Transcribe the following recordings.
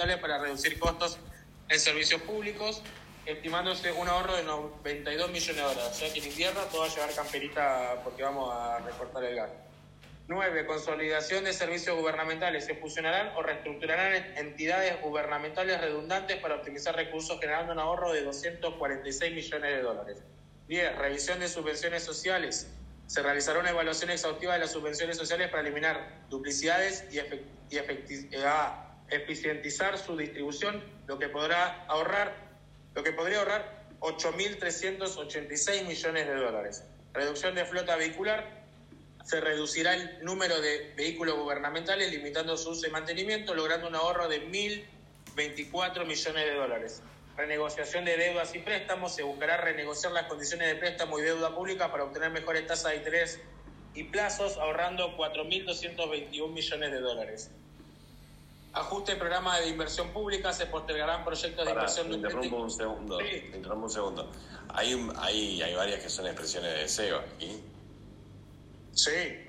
para reducir costos en servicios públicos, estimándose un ahorro de 92 millones de dólares. O sea que en invierno todo va a llevar camperita porque vamos a recortar el gas. 9. Consolidación de servicios gubernamentales. Se fusionarán o reestructurarán entidades gubernamentales redundantes para optimizar recursos, generando un ahorro de 246 millones de dólares. 10. Revisión de subvenciones sociales. Se realizará una evaluación exhaustiva de las subvenciones sociales para eliminar duplicidades y, y ah, eficientizar su distribución, lo que podrá ahorrar, lo que podría ahorrar 8.386 millones de dólares. Reducción de flota vehicular se reducirá el número de vehículos gubernamentales, limitando su uso y mantenimiento, logrando un ahorro de 1.024 millones de dólares. Renegociación de deudas y préstamos. Se buscará renegociar las condiciones de préstamo y deuda pública para obtener mejores tasas de interés y plazos, ahorrando 4.221 millones de dólares. Ajuste programa de inversión pública, se postergarán proyectos de inversión. Te interrumpo un segundo. Sí. interrumpo un segundo. Hay, hay, hay varias que son expresiones de deseo aquí. Sí.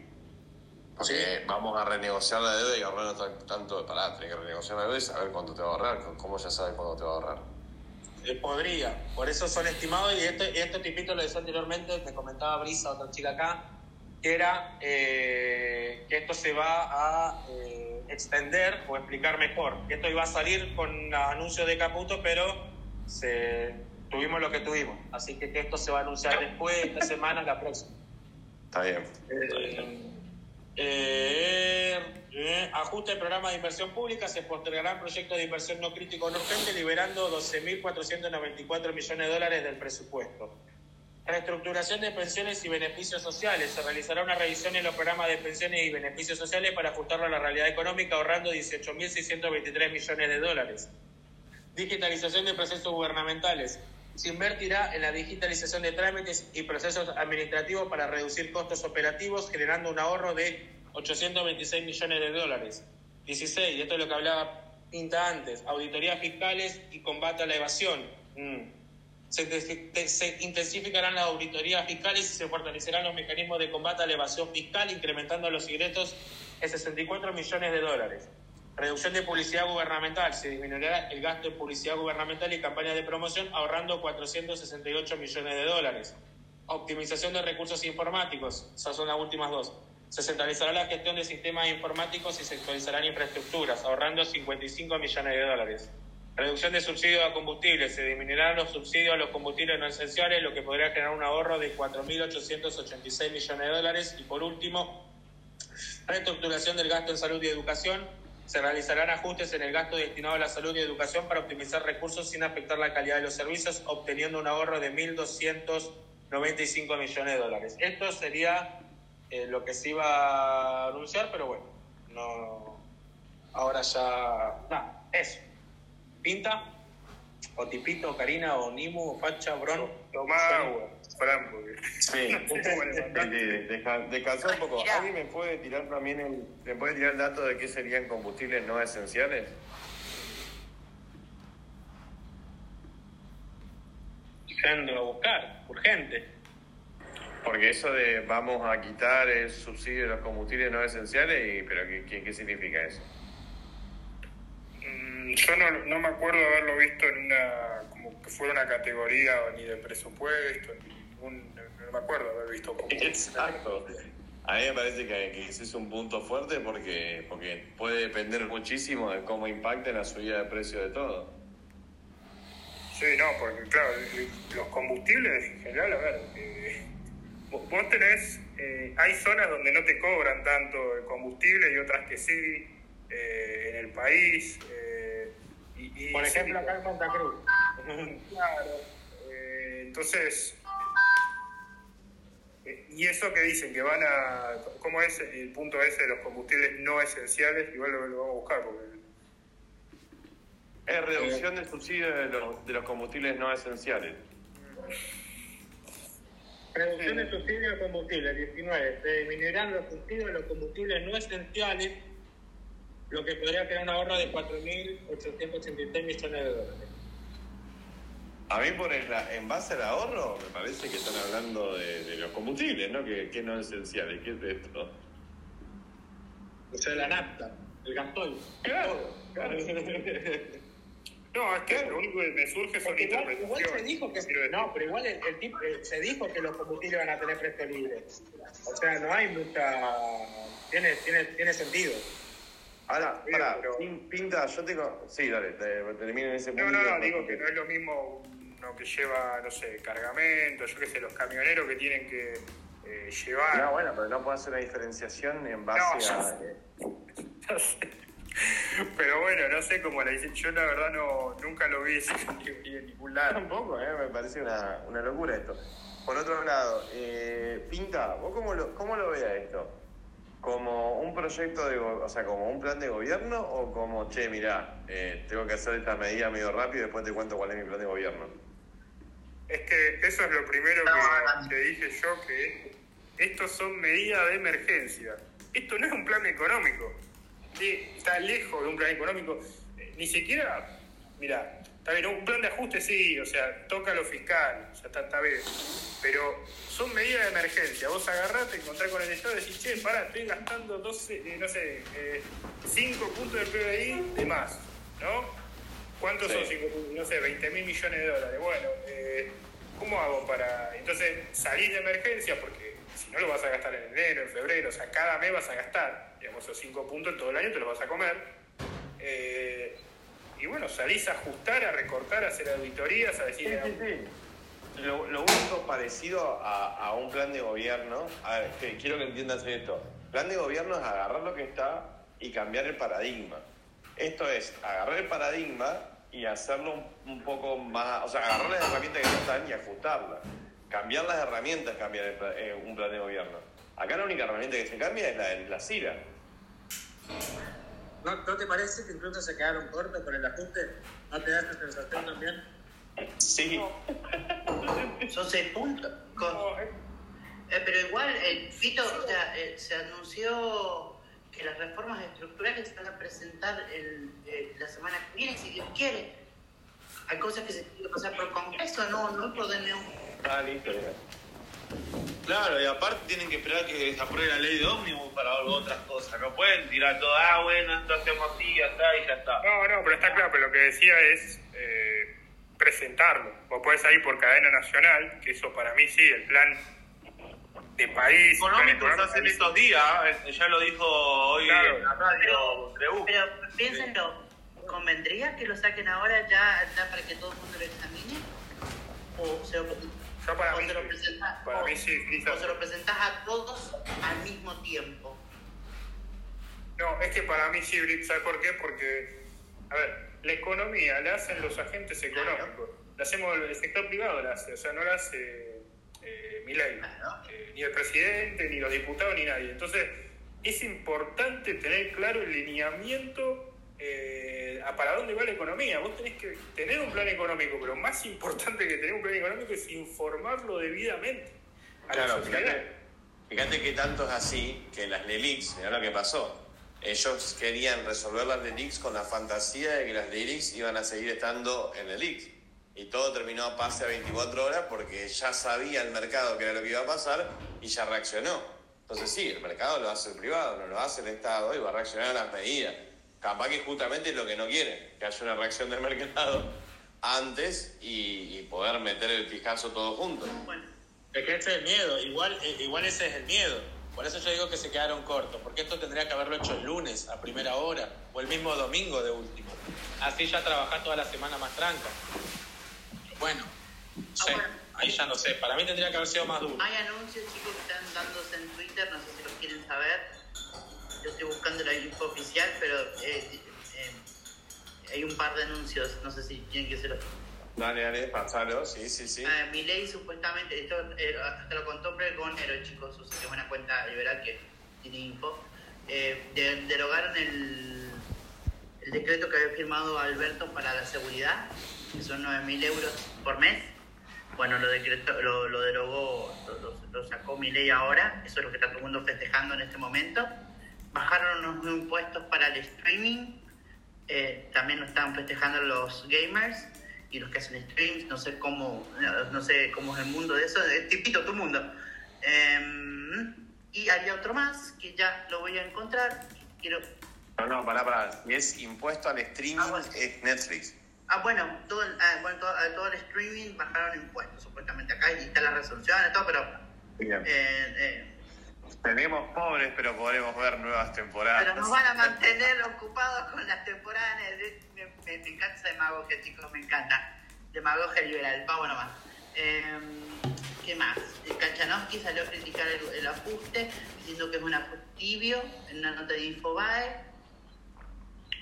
Porque vamos a renegociar la deuda y ahorrar tanto. Pará, tenés que renegociar la deuda y saber cuánto te va a ahorrar. ¿Cómo ya sabes cuánto te va a ahorrar? Eh, podría. Por eso son estimados. Y este, este tipito lo decía anteriormente, me comentaba Brisa, otra chica acá, que era eh, que esto se va a eh, extender o explicar mejor. Esto iba a salir con anuncio de Caputo, pero se, tuvimos lo que tuvimos. Así que, esto se va a anunciar después, esta semana, la próxima. Está bien. Eh, eh, ajuste del programa de inversión pública, se postergarán proyectos de inversión no crítico no urgente, liberando 12.494 millones de dólares del presupuesto. Reestructuración de pensiones y beneficios sociales. Se realizará una revisión en los programas de pensiones y beneficios sociales para ajustarlo a la realidad económica, ahorrando 18.623 millones de dólares. Digitalización de procesos gubernamentales. Se invertirá en la digitalización de trámites y procesos administrativos para reducir costos operativos, generando un ahorro de 826 millones de dólares. 16, y esto es lo que hablaba Pinta antes, auditorías fiscales y combate a la evasión. Mm. Se, intensificarán las auditorías fiscales y se fortalecerán los mecanismos de combate a la evasión fiscal, incrementando los ingresos en 64 millones de dólares. Reducción de publicidad gubernamental. Se disminuirá el gasto en publicidad gubernamental y campañas de promoción ahorrando 468 millones de dólares. Optimización de recursos informáticos. Esas son las últimas dos. Se centralizará la gestión de sistemas informáticos y se actualizarán infraestructuras, ahorrando 55 millones de dólares. Reducción de subsidios a combustibles. Se disminuirán los subsidios a los combustibles no esenciales, lo que podría generar un ahorro de 4.886 millones de dólares. Y por último, reestructuración del gasto en salud y educación se realizarán ajustes en el gasto destinado a la salud y educación para optimizar recursos sin afectar la calidad de los servicios, obteniendo un ahorro de 1.295 millones de dólares. Esto sería eh, lo que se iba a anunciar, pero bueno, no. Ahora ya. Nada, eso. Pinta, o Tipito, Karina, o Nimu, o Facha, Bron. Tomá agua. Sí, descansó un poco. ¿Alguien me puede tirar también el, me puede tirar el dato de qué serían combustibles no esenciales? Yendo a buscar, urgente. Porque eso de vamos a quitar el subsidio de los combustibles no esenciales, pero ¿qué, qué, significa eso? Mm, yo no, no me acuerdo haberlo visto en una, como que fuera una categoría ni de presupuesto, ni no me acuerdo haber visto como... Exacto. A mí me parece que, ese es un punto fuerte porque, porque puede depender muchísimo de cómo impacte la subida de precio de todo. Sí, no, porque claro, los combustibles en general, a ver, eh, vos tenés, eh, hay zonas donde no te cobran tanto el combustible y otras que sí, eh, en el país. Y, Por ejemplo, acá en Santa Cruz. claro. entonces, y eso que dicen que van a. ¿Cómo es el punto ese de los combustibles no esenciales? Igual lo, vamos a buscar porque. Es reducción del subsidio de los, de los combustibles no esenciales. Reducción de subsidio de combustibles, 19. Se disminuirán los subsidios de los combustibles no esenciales, lo que podría crear un ahorro de 4.886 millones de dólares. A mí, por el, en base al ahorro, me parece que están hablando de, los combustibles, ¿no? Que, que no es esencial. ¿Qué es esto? O sea, la nafta. el Gastón. Claro, claro. No, es que lo único que me surge son igual, igual se dijo que no, pero igual el, el tipo, eh, se dijo que los combustibles van a tener precio libre. O sea, no hay mucha tiene tiene tiene sentido. Ahora, pero- Pin- Pinta, yo tengo. Sí, dale, te, termino en ese punto. No, no, no, digo que no es lo mismo uno que lleva, no sé, cargamento, yo qué sé, los camioneros que tienen que eh, llevar. No, bueno, pero no puedo hacer una diferenciación en base No, a. sé. No sé. Pero bueno, no sé cómo le dicen. Yo la verdad no, nunca lo vi en ningún lado. Tampoco, ¿eh? me parece una, una locura esto. Por otro lado, eh, Pinta, ¿vos cómo lo, cómo lo ves a esto? ¿Como un proyecto, de, o sea, como un plan de gobierno o como, che, mirá, eh, tengo que hacer esta medida medio rápido y después te cuento cuál es mi plan de gobierno? Es que eso es lo primero que te dije yo, que estos son medidas de emergencia. Esto no es un plan económico. Está lejos de un plan económico. Eh, Ni siquiera, mira, está bien, un plan de ajuste sí, o sea, toca lo fiscal, o sea, está, está bien. Pero son medidas de emergencia. Vos agarrás, te encontrás con el Estado y decís, che, pará, estoy gastando 12, eh, no sé, 5 puntos del PBI de más, ¿no? ¿Cuántos Sí. son 5 puntos? No sé, 20 mil millones de dólares. Bueno, eh, ¿cómo hago para...? Entonces, salís de emergencia porque si no lo vas a gastar en enero, en febrero, o sea, cada mes vas a gastar, digamos, esos 5 puntos todo el año te los vas a comer. Eh, y bueno, salís a ajustar, a recortar, a hacer auditorías, a decir... Sí, sí, sí. Lo, lo único parecido a, a un plan de gobierno, a ver, que quiero que entiendas esto. Plan de gobierno es agarrar lo que está y cambiar el paradigma. Esto es agarrar el paradigma y hacerlo un, un poco más, o sea, agarrar las herramientas que están y ajustarlas. Cambiar las herramientas, cambiar el eh, un plan de gobierno. Acá la única herramienta que se cambia es la, la CIRA. ¿No, ¿No te parece que incluso se quedaron cortos con el ajuste? ¿No te da esa sensación también? Sí. Son seis puntos. No, eh, Eh, pero igual, el Fito, o sea, eh, se anunció que las reformas estructurales se van a presentar el, eh, la semana que viene, si Dios quiere. Hay cosas que se tienen que pasar por Congreso, no, no por DNU. Ah, listo. ya. Claro, y aparte tienen que esperar que se apruebe la ley de ómnibus para otras cosas. No pueden tirar todo, ah, bueno, esto hacemos así, ya está, y ya está. No, no, pero está claro, pero lo que decía es eh, presentarlo. Vos podés ir por cadena nacional, que eso para mí sí, el plan de país. económico, hacen estos días, eh, ya lo dijo hoy Claro. en la radio Treu. Pero piénsenlo, ¿convendría que lo saquen ahora ya, ya para que todo el mundo lo examine? ¿O se lo, Yo para o mí se lo presentás, Para o- mí sí, quizás. o se lo presentás a todos al mismo tiempo? No, es que para mí sí, Blitz, ¿sabes por qué? Porque, a ver, la economía la hacen los agentes económicos. La hacemos, el sector privado la hace, o sea, no la hace eh. Claro. Eh, ni el presidente, ni los diputados, ni nadie. Entonces, es importante tener claro el lineamiento eh, a para dónde va la economía. Vos tenés que tener un plan económico, pero más importante que tener un plan económico es informarlo debidamente a la Claro, sociedad. fíjate, fíjate que tanto es así que las LELIX, mirá lo que pasó. Ellos querían resolver las LELIX con la fantasía de que las LELIX iban a seguir estando en LELIX. Y todo terminó a pase a 24 horas porque ya sabía el mercado que era lo que iba a pasar y ya reaccionó. Entonces sí, el mercado lo hace el privado, no lo hace el Estado y va a reaccionar a las medidas. Capaz que justamente es lo que no quiere, que haya una reacción del mercado antes y, y poder meter el fiscazo todo junto. Bueno, Es que ese es el miedo, igual, eh, igual ese es el miedo. Por eso yo digo que se quedaron cortos, porque esto tendría que haberlo hecho el lunes a primera hora, o el mismo domingo de último. Así ya trabajar toda la semana más tranca. Bueno, sí, bueno. ahí ya no sé, para mí tendría que haber sido más duro. hay anuncios, chicos, que están dándose en Twitter, no sé si los quieren saber. Yo estoy buscando la info oficial, pero eh, eh, hay un par de anuncios, no sé si quieren que se los... Dale, dale, pasalo, sí, sí, sí. Ah, Milei supuestamente, esto eh, hasta lo contó Pregonero, chicos, o sea, que es una cuenta liberal que tiene info, eh, de- derogaron el, el decreto que había firmado Alberto para la seguridad, que son 9.000 euros por mes. Bueno, lo, decretó, lo, lo derogó, lo, sacó Milei ahora, eso es lo que está todo el mundo festejando en este momento. Bajaron los impuestos para el streaming, eh, también lo están festejando los gamers y los que hacen streams, no sé cómo, no sé cómo es el mundo de eso, es tipito tu mundo. Em, y había otro más que ya lo voy a encontrar, quiero No, no, pará, pará. Es impuesto al streaming, Ah, bueno. es Netflix. Ah, bueno, todo el, ah, bueno, todo, todo el streaming bajaron impuestos, supuestamente. Acá está la resolución y todo, pero... Bien. eh, eh, Tenemos pobres, pero podremos ver nuevas temporadas. pero nos van a mantener ocupados con las temporadas. Me, me, me encanta demagogia, chicos, me encanta. Demagogia liberal, vamos nomás. Eh, ¿Qué más? Eh, Kachanovsky salió a criticar el, el ajuste, diciendo que es un ajuste tibio, en una nota de Infobae.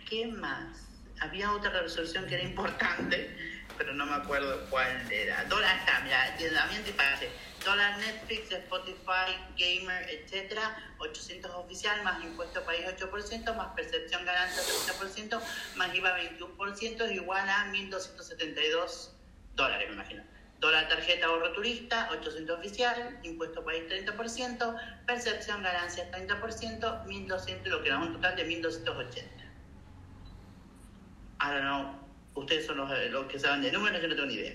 ¿Qué más? Había otra resolución que era importante, pero no me acuerdo cuál era. Dólar está, mira, también te parece. Dólar Netflix, Spotify, Gamer, etcétera, 800 oficial, más impuesto país 8%, más percepción ganancia 30%, más IVA 21%, igual a 1.272 dólares, me imagino. Dólar tarjeta ahorro turista, 800 oficial, impuesto país 30%, percepción ganancia 30%, 1.200, lo que da un total de 1.280. Ahora no, ustedes son los, los que saben de números, yo no tengo ni idea.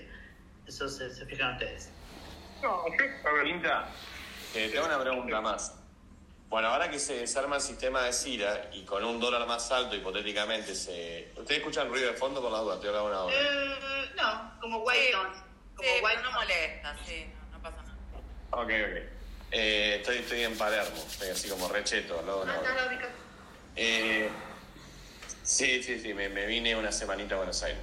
Eso se, se fijan ustedes. No, a ver, Pinta, eh, tengo una pregunta más. Bueno, ahora que se desarma el sistema de CIRA y con un dólar más alto, hipotéticamente, se... ¿Ustedes escuchan ruido de fondo por la duda? Estoy hablando una hora. Eh, no, como White Sí. Como sí, White no molesta, sí, no, no pasa nada. Ok, ok. Eh, estoy, estoy en Palermo, estoy así como recheto, al lado de Ah, la ubicación. Eh, sí, sí, sí, me, vine una semanita a Buenos Aires.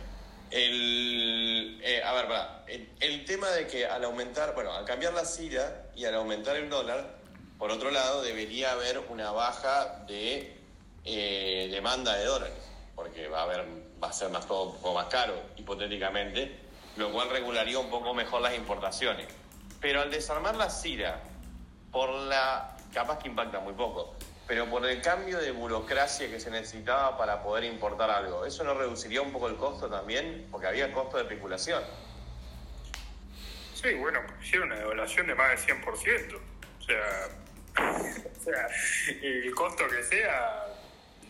El, eh, a ver, pará. El, tema de que al aumentar, bueno, al cambiar la CIRA y al aumentar el dólar, por otro lado, debería haber una baja de eh, demanda de dólares, porque va a haber, va a ser más todo un poco más caro, hipotéticamente, lo cual regularía un poco mejor las importaciones. Pero al desarmar la CIRA, por la. capaz que impacta muy poco, pero por el cambio de burocracia que se necesitaba para poder importar algo, ¿eso no reduciría un poco el costo también? Porque había costo de especulación. sí, bueno, hicieron una devaluación de más del 100%. O sea, o sea, el costo que sea,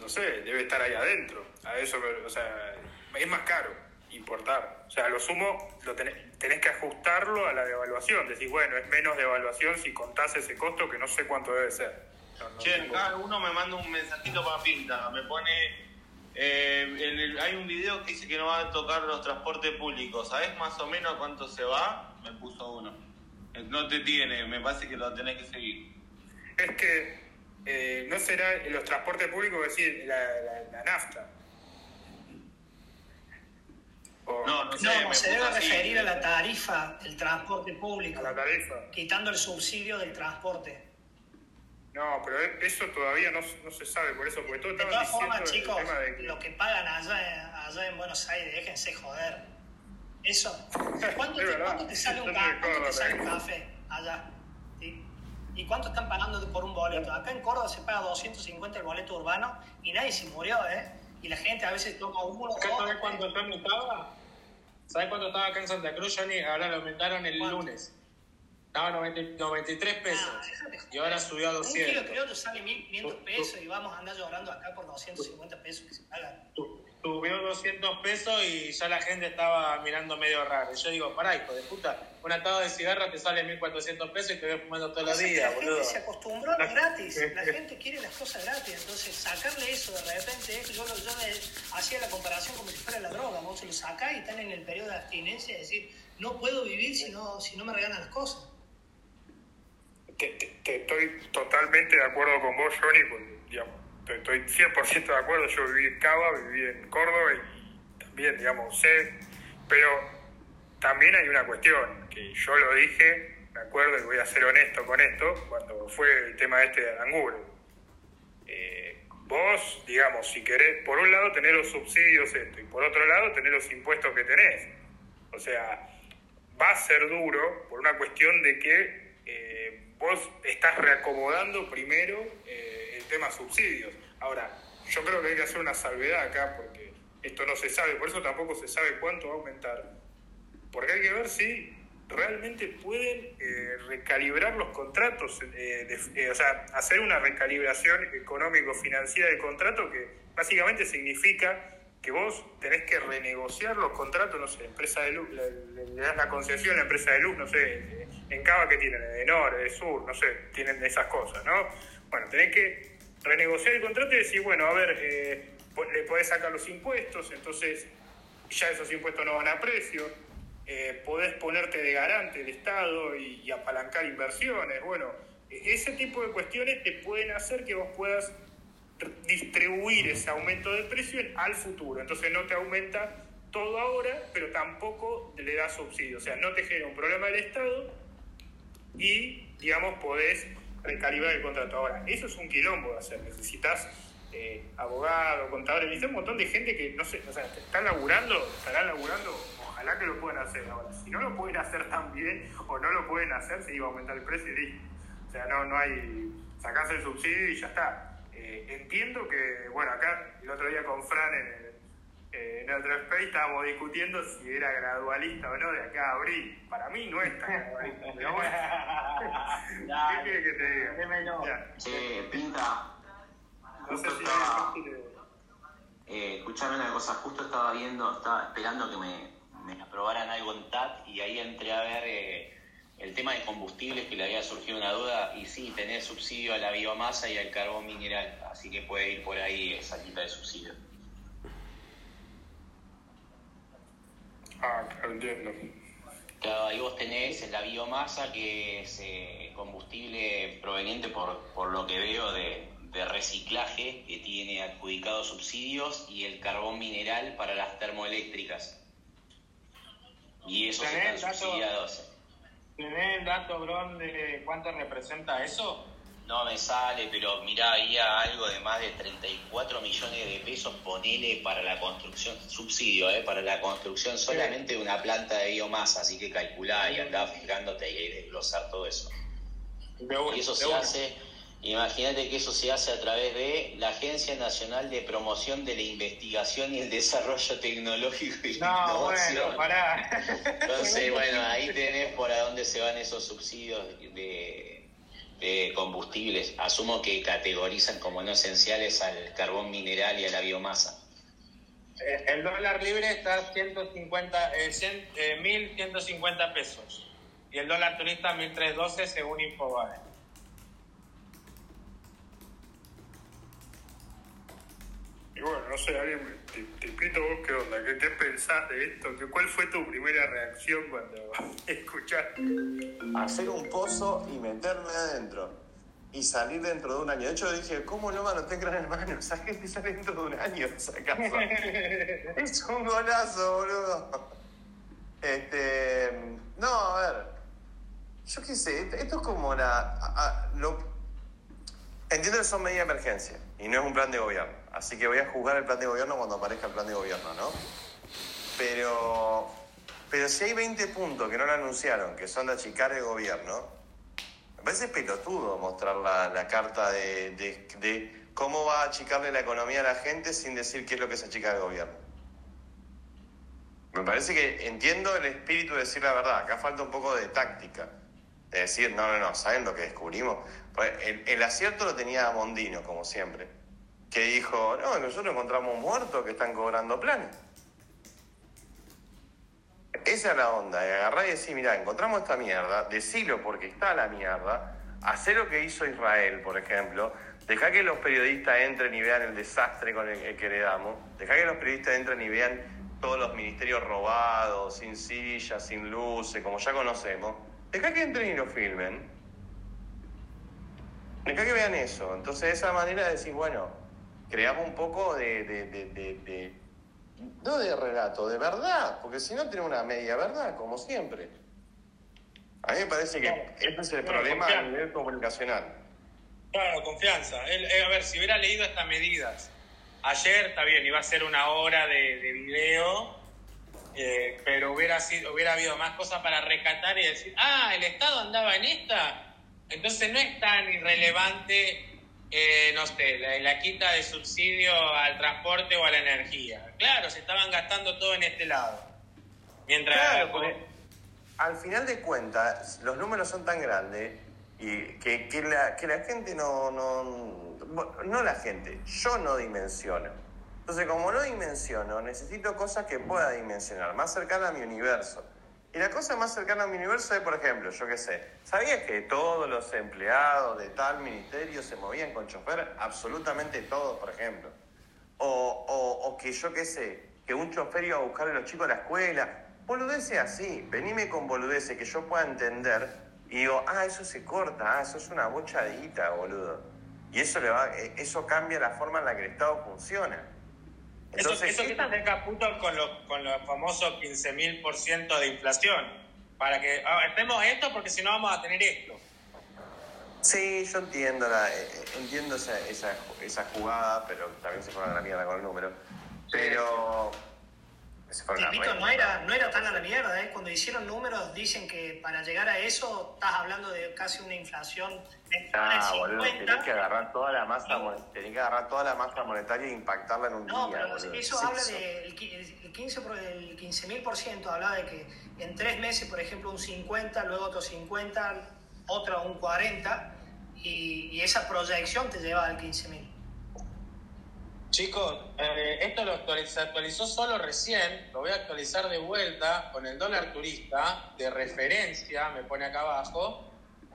no sé, debe estar ahí adentro. A eso, o sea, es más caro importar. O sea, lo sumo lo tenés, tenés que ajustarlo a la devaluación. Decís, bueno, es menos devaluación si contás ese costo que no sé cuánto debe ser. Che, acá uno me manda un mensajito para Pinta, me pone... eh, en el- hay un video que dice que no va a tocar los transportes públicos. ¿Sabes más o menos cuánto se va? Me puso uno. Eh, No te tiene, me parece que lo tenés que seguir. Es que eh, no será en los transportes públicos, es decir, la, la- la nafta. O No, no sé, No, se debe así. referir a la tarifa del transporte público, a la tarifa. quitando el subsidio del transporte. No, pero e- eso todavía no, no se sabe, por eso, porque todos De todas diciendo formas, chicos, tema de que... lo que pagan allá, allá en Buenos Aires, déjense joder. Eso. ¿Cuánto, Es te, cuánto te sale un, ca- cuánto te sale un café allá? ¿Sí? ¿Y cuánto están pagando por un boleto? Acá en Córdoba se paga 250 el boleto urbano y nadie se murió, ¿eh? Y la gente a veces toma uno ¿Acá dos, sabes cuánto estaba? ¿Sabes cuánto estaba acá en Santa Cruz, Johnny? Ahora lo aumentaron el ¿Cuánto? lunes. Estaba 90 93 pesos. Ah, y ahora subió a Un kilo 200. criollo sale 1.500 pesos y vamos a andar llorando acá por 250 pesos que se pagan. Subió 200 pesos y ya la gente estaba mirando medio raro. Y yo digo, pará, hijo de puta, un atado de cigarro te sale 1.400 pesos y te ves fumando todos los que días, la boludo. gente se acostumbró a gratis, la gente quiere las cosas gratis, entonces sacarle eso de repente, yo, lo- yo me hacía la comparación como si fuera la droga, vos se lo sacás y están en el periodo de abstinencia, es decir, no puedo vivir si no, si no me regalan las cosas. Te, estoy totalmente de acuerdo con vos, Johnny, porque, digamos, estoy 100% de acuerdo. Yo viví en Cava, viví en Córdoba y también, digamos, sé, pero también hay una cuestión que yo lo dije, me acuerdo y voy a ser honesto con esto, cuando fue el tema este de Aranguren. Eh, vos, digamos, si querés, por un lado tener los subsidios esto y por otro lado tener los impuestos que tenés. O sea, va a ser duro por una cuestión de que vos estás reacomodando primero eh, el tema subsidios. Ahora, yo creo que hay que hacer una salvedad acá porque esto no se sabe, por eso tampoco se sabe cuánto va a aumentar. Porque hay que ver si realmente pueden eh, recalibrar los contratos, eh, de- eh, o sea, hacer una recalibración económico-financiera del contrato que básicamente significa que vos tenés que renegociar los contratos, no sé, empresa de luz, le, das la concesión a la empresa de luz, no sé, en Cava que tienen, de Nor, de Sur, no sé, tienen esas cosas, ¿no? Bueno, tenés que renegociar el contrato y decir, bueno, a ver, eh, le podés sacar los impuestos, entonces ya esos impuestos no van a precio, eh, podés ponerte de garante del Estado y, y apalancar inversiones, bueno, e-, ese tipo de cuestiones te pueden hacer que vos puedas distribuir ese aumento de precio al futuro. Entonces no te aumenta todo ahora, pero tampoco le da subsidio. O sea, no te genera un problema del Estado y, digamos, podés recalibrar el contrato. Ahora, eso es un quilombo de hacer. Necesitas eh, abogado, contadores, necesitas un montón de gente que, no sé, o sea, están laburando, estarán laburando, ojalá que lo puedan hacer ahora. Si no lo pueden hacer tan bien o no lo pueden hacer, se iba a aumentar el precio y listo. O sea, no, no hay, sacarse el subsidio y ya está. Eh, entiendo que, bueno, acá el otro día con Fran en el, eh, en otro space estábamos discutiendo si era gradualista o no de acá a abril. Para mí no es tan gradualista, pero bueno. ¿Qué quiere que te diga? Che, Pinta, No sé justo si estaba, eh, escuchame una cosa, justo estaba viendo, estaba esperando que me, me aprobaran algo en TAT y ahí entré a ver eh, el tema de combustibles que le había surgido una duda y sí, tenés subsidio a la biomasa y al carbón mineral, así que puede ir por ahí esa quita de subsidio. Ah, entiendo. Claro, ahí vos tenés la biomasa, que es eh, combustible proveniente, por, por lo que veo, de, de reciclaje, que tiene adjudicados subsidios, y el carbón mineral para las termoeléctricas. Y esos ¿Tenés están subsidiados. ¿Tenés el dato, Bron, de cuánto representa eso? No me sale, pero mirá, había algo de más de 34 millones de pesos, ponele para la construcción, subsidio, ¿eh? para la construcción solamente de una planta de biomasa, así que calculá y andá fijándote y desglosar todo eso. De Y eso de se hace, imagínate que eso se hace a través de la Agencia Nacional de Promoción de la Investigación y el Desarrollo Tecnológico y la No, Innovación. bueno, pará. Entonces, bueno, ahí tenés por a dónde se van esos subsidios de, de combustibles. Asumo que categorizan como no esenciales al carbón mineral y a la biomasa. Eh, El dólar libre está a 150, eh, 100, eh, 1.150 pesos. Y el dólar turista 1.312 según Infobae. Y bueno, no sé, alguien, me- te, te invito vos, ¿qué onda? ¿Qué, qué pensás de esto? ¿Qué, ¿Cuál fue tu primera reacción cuando escuchaste? hacer un pozo y meterme adentro y salir dentro de un año. De hecho, dije, ¿cómo no mano? Ten gran hermano, esa gente sale dentro de un año esa casa. es un golazo, boludo. Este, no, a ver, yo qué sé, esto es como la... a- a- lo, entiendo que son medidas de emergencia y no es un plan de gobierno. Así que voy a juzgar el plan de gobierno cuando aparezca el plan de gobierno, ¿no? Pero, pero si hay 20 puntos que no lo anunciaron, que son de achicar el gobierno, me parece pelotudo mostrar la, la carta de, de- cómo va a achicarle la economía a la gente sin decir qué es lo que es achicar el gobierno. Me parece que entiendo el espíritu de decir la verdad. Acá falta un poco de táctica. De decir, no, no, no, ¿saben lo que descubrimos? Pues el, el acierto lo tenía Mondino, como siempre. Que dijo, no, nosotros encontramos muertos que están cobrando planes. Esa es la onda, de agarrar y decir, mira, encontramos esta mierda, decilo porque está la mierda, hacer lo que hizo Israel, por ejemplo, deja que los periodistas entren y vean el desastre con el, que le damos, deja que los periodistas entren y vean todos los ministerios robados, sin sillas, sin luces, como ya conocemos, deja que entren y lo filmen, deja que vean eso, entonces de esa manera decir, bueno, creamos un poco de- de- de- de- de no de relato, de verdad, porque si no tiene una media verdad, como siempre. A mí me parece que ese es el Claro, problema a nivel comunicacional. Claro, confianza. Eh, a ver, si hubiera leído estas medidas ayer, está bien, iba a ser una hora de, de video, eh, pero hubiera, sido, hubiera habido más cosas para rescatar y decir, ah, el Estado andaba en esta. Entonces no es tan irrelevante, eh, no sé, la, la quita de subsidio al transporte o a la energía. Claro, se estaban gastando todo en este lado. Mientras... Claro, al final de cuentas, los números son tan grandes y que, que la, que la gente no, no. No la gente, yo no dimensiono. Entonces, como no dimensiono, necesito cosas que pueda dimensionar, más cercana a mi universo. Y la cosa más cercana a mi universo es, por ejemplo, yo qué sé, ¿sabías que todos los empleados de tal ministerio se movían con chofer? Absolutamente todos, por ejemplo. O, o, o que yo qué sé, que un chofer iba a buscar a los chicos a la escuela. Boludeces así, venime con boludeces que yo pueda entender y digo, ah, eso se corta, ah, eso es una bochadita, boludo. Y eso, le va, eh, eso cambia la forma en la que el Estado funciona. Entonces, eso, eso que te acerca punto con los con los famosos 15.000% de inflación. Para que ah, estemos esto porque si no vamos a tener esto. Sí, yo entiendo, la, eh, entiendo esa, esa, esa, jugada, pero también se fueron a la mierda con el número. Pero... invito, no, era, no era tan a la mierda, ¿eh? Cuando hicieron números dicen que para llegar a eso estás hablando de casi una inflación Ah, boludo, tenés que agarrar toda la masa, tenés que agarrar toda la masa monetaria e impactarla en un no, día. No, pero eso habla del 15.000%, 15 habla de que en tres meses, por ejemplo, un 50, luego otro 50, otro un 40, y, y esa proyección te lleva al 15.000. Chicos, eh, esto lo se actualizó solo recién, lo voy a actualizar de vuelta con el dólar turista de referencia, me pone acá abajo,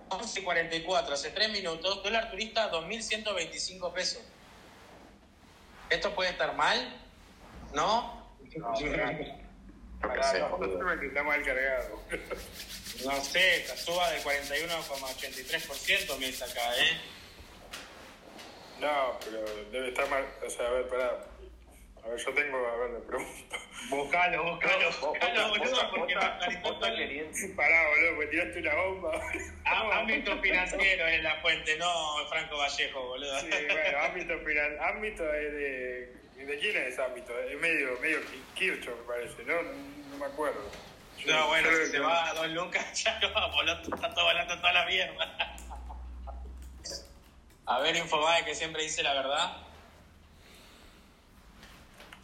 11.44, hace 3 minutos, dólar turista 2.125 pesos. ¿Esto puede estar mal? ¿No? No, está mal cargado. No sé, suba del 41,83% me acá, ¿eh? No, pero debe estar mal. O sea, a ver, pará. A ver, yo tengo, a ver, le pregunto. Buscalo, buscalo, buscalo, boludo, porque Pará, boludo, porque tiraste una bomba. ámbito financiero es la fuente, no Franco Vallejo, boludo. Sí, bueno, ámbito financiero, ámbito es de... ¿De quién es ámbito? Es medio, medio Kirchhoff, me parece, ¿no? No me acuerdo. no, bueno, si se va a Don Lucas, ya no va volando, está todo volando toda la mierda. A ver, Infobae, que siempre dice la verdad.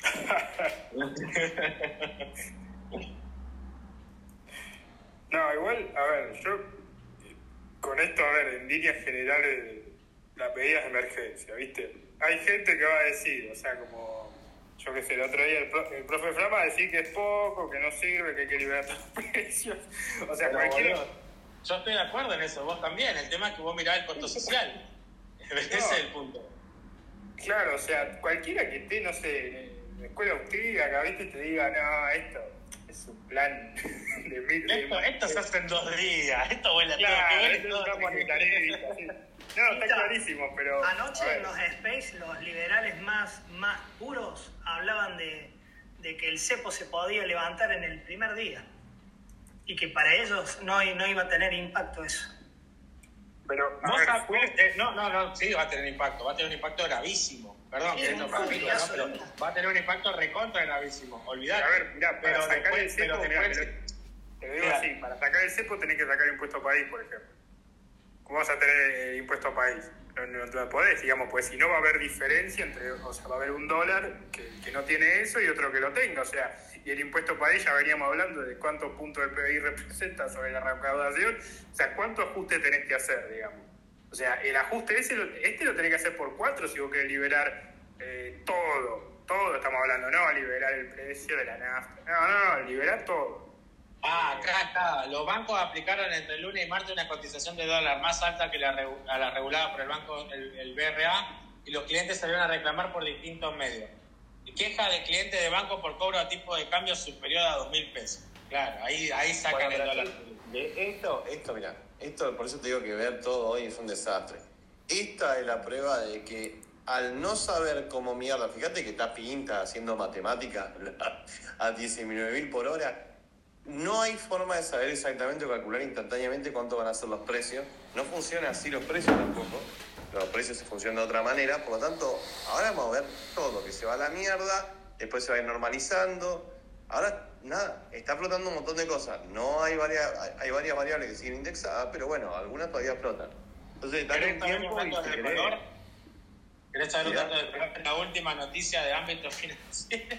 no, igual, a ver, yo con esto, a ver, en líneas generales, la pedida de emergencia, ¿viste? Hay gente que va a decir, o sea, como, yo qué sé, el otro día el, profe Flama va a decir que es poco, que no sirve, que hay que liberar todos los precios. O sea, cualquiera... yo estoy de acuerdo en eso, vos también. El tema es que vos mirás el costo social. Ese es el punto. Claro, o sea, cualquiera que esté, no sé, escuela austríaca, ¿viste? Te diga, no, esto es un plan de mil... Esto, esto se hace en dos días, esto huele a claro, todo. Esto es No, está clarísimo, pero... Anoche en los Space, los liberales más, más puros hablaban de, de que el cepo se podía levantar en el primer día y que para ellos no, no iba a tener impacto eso. Pero, eh, no, no, no, sí, va a tener impacto, va a tener un impacto gravísimo. Perdón, que esto ¿no? Pero va a tener un impacto recontra gravísimo. Olvidar. A ver, mira, para sacar el cepo, te lo digo así, para sacar el cepo tenés que sacar impuesto país, por ejemplo. ¿Cómo vas a tener el impuesto a país? No, no, no podés, digamos, pues si no va a haber diferencia entre, o sea, va a haber un dólar que, que no tiene eso y otro que lo tenga, o sea, y el impuesto país ya veníamos hablando de cuántos puntos del PBI representa sobre la recaudación, o sea, cuánto ajuste tenés que hacer, digamos. O sea, el ajuste ese, este lo tenés que hacer por cuatro si vos querés liberar eh, todo, todo estamos hablando, no liberar el precio de la nafta, no, no, liberar todo. Ah, acá está. Los bancos aplicaron entre lunes y martes una cotización de dólar más alta que la, a la regulada por el banco, el, el BRA, y los clientes salieron a reclamar por distintos medios. Queja de cliente de banco por cobro a tipo de cambio superior a dos mil pesos. Claro, ahí, ahí sacan el dólar. esto, esto, mira, esto, por eso te digo que ver todo hoy es un desastre. Esta es la prueba de que al no saber cómo mierda, fíjate que está pinta haciendo matemática a 19.000 por hora, no hay forma de saber exactamente o calcular instantáneamente cuánto van a ser los precios. No funciona así los precios tampoco los precios se funcionan de otra manera, por lo tanto, ahora vamos a ver todo, que se va a la mierda, después se va a ir normalizando. Ahora, nada, está flotando un montón de cosas. No hay varias, hay varias variables que siguen indexadas, pero bueno, algunas todavía flotan. Entonces, dale tiempo y se ¿Querés saber un dato de la última noticia de ámbito financiero?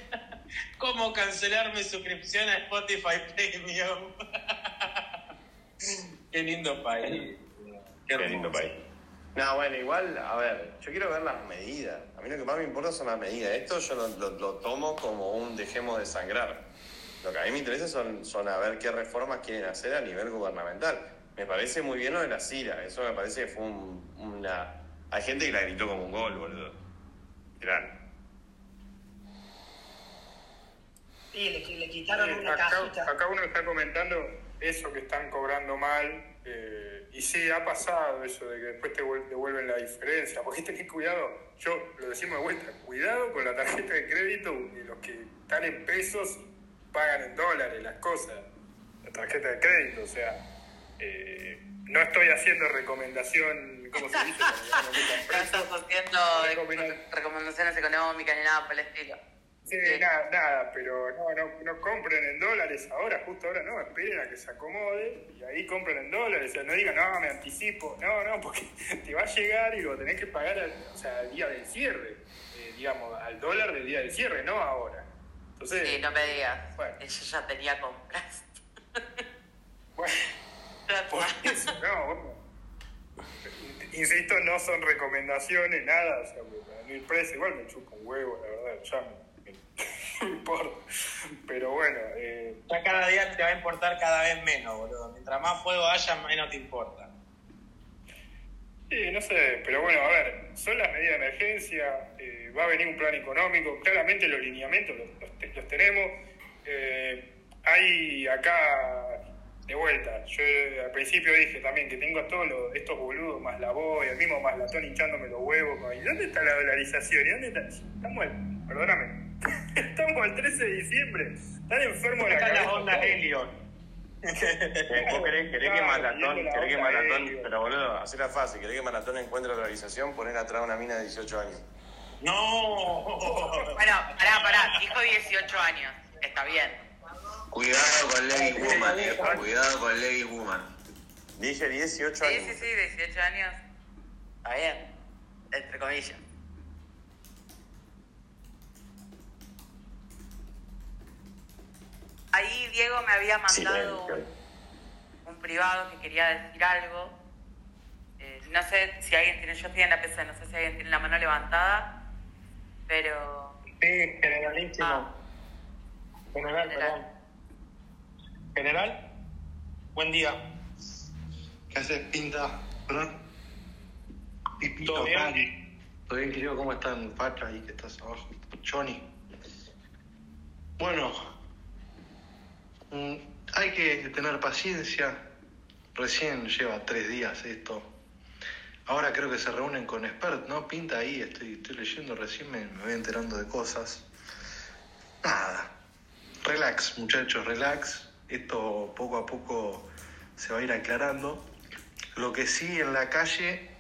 ¿Cómo cancelar mi suscripción a Spotify Premium? Qué lindo país. Qué, Qué lindo país. No, bueno, igual, a ver, yo quiero ver las medidas. A mí lo que más me importa son las medidas. Esto yo lo, lo, tomo como un dejemos de sangrar. Lo que a mí me interesa son, son a ver qué reformas quieren hacer a nivel gubernamental. Me parece muy bien lo de la CIRA, eso me parece que fue un- una... Hay gente que la gritó como un gol, boludo. Gran. Y le, le quitaron Eh, una acá, cajita. acá uno está comentando eso que están cobrando mal. eh, y sí, ha pasado eso de que después te vuel- devuelven la diferencia. Porque tenés cuidado, yo lo decimos de vuelta, cuidado con la tarjeta de crédito de los que están en pesos y pagan en dólares las cosas. La tarjeta de crédito, o sea, eh, no estoy haciendo recomendación, ¿cómo se dice? No estás haciendo recomendaciones económicas ni nada por el estilo. Sí, nada, nada, pero no, no, no compren en dólares ahora, justo ahora no, esperen a que se acomode y ahí compren en dólares, o sea, no digan, no, me anticipo, no, no, porque te va a llegar y lo tenés que pagar al, o sea, al día del cierre, eh, digamos, al dólar del día del cierre, no ahora. Entonces, Sí, no me digas. Bueno. Yo ya tenía compras. bueno, por eso, no, bueno. Insisto, no son recomendaciones, nada, o sea, porque a mí el precio igual me chupa un huevo, la verdad, ya me importa. Pero bueno, eh, Ya cada día te va a importar cada vez menos, boludo. Mientras más fuego haya, menos te importa. Sí, no sé, pero bueno, a ver, son las medidas de emergencia, eh, va a venir un plan económico, claramente los lineamientos los, los te- los tenemos. Eh, hay acá, de vuelta, yo al principio dije también que tengo a todos los- estos boludos, más la voz, el mismo más latón hinchándome los huevos. ¿Y dónde está la dolarización? ¿Y dónde está? Estamos, perdóname, estamos al 13 de diciembre, están enfermos de la las ondas. Helion. Eh, ¿Vos querés, querés que Maratón, querés que Maratón, de- pero boludo, hacela fácil, querés que Maratón encuentre realización, poner atrás una mina de 18 años. No. Bueno, pará, pará. Dijo 18 años. Está bien. Cuidado con Lady Woman, eh, cuidado con Lady Woman. Dije 18 Sí, años. sí, sí, 18 años. Está bien. Entre comillas. Ahí Diego me había mandado Silencio. un, un privado que quería decir algo. Eh, no sé si alguien tiene, yo estoy en la PC, no sé si alguien tiene la mano levantada, pero... Sí, generalísimo. Ah, General, General. perdón. General, buen día. ¿Qué haces, Pinta? ¿Perdón? Pipito, ¿Todo bien? ¿Todo bien, querido? ¿Cómo están, Pacha, ahí que estás abajo? Johnny. Bueno, hay que tener paciencia. Recién lleva tres días esto. Ahora creo que se reúnen con expert, ¿no? Pinta ahí, estoy, leyendo recién, me, me voy enterando de cosas. Nada. Relax, muchachos, relax. Esto poco a poco se va a ir aclarando. Lo que sí en la calle,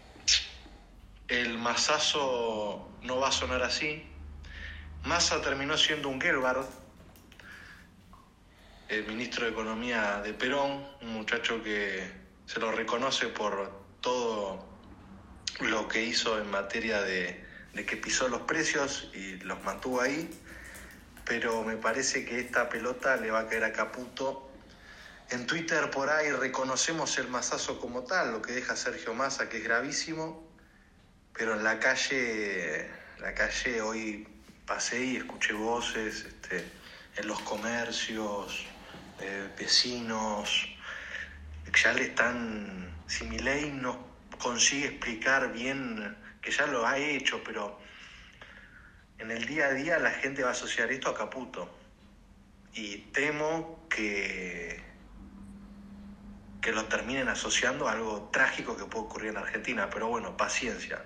el masazo no va a sonar así. Massa terminó siendo un Gelbard, el ministro de Economía de Perón, un muchacho que se lo reconoce por todo lo que hizo en materia de, que pisó los precios y los mantuvo ahí, pero me parece que esta pelota le va a caer a Caputo. En Twitter por ahí reconocemos el masazo como tal, lo que deja Sergio Massa, que es gravísimo, pero en la calle, la calle hoy pasé y escuché voces este, en los comercios, eh, vecinos, ya le están, si mi ley no consigue explicar bien, que ya lo ha hecho, pero en el día a día la gente va a asociar esto a Caputo. Y temo que, que lo terminen asociando a algo trágico que puede ocurrir en Argentina. Pero bueno, paciencia.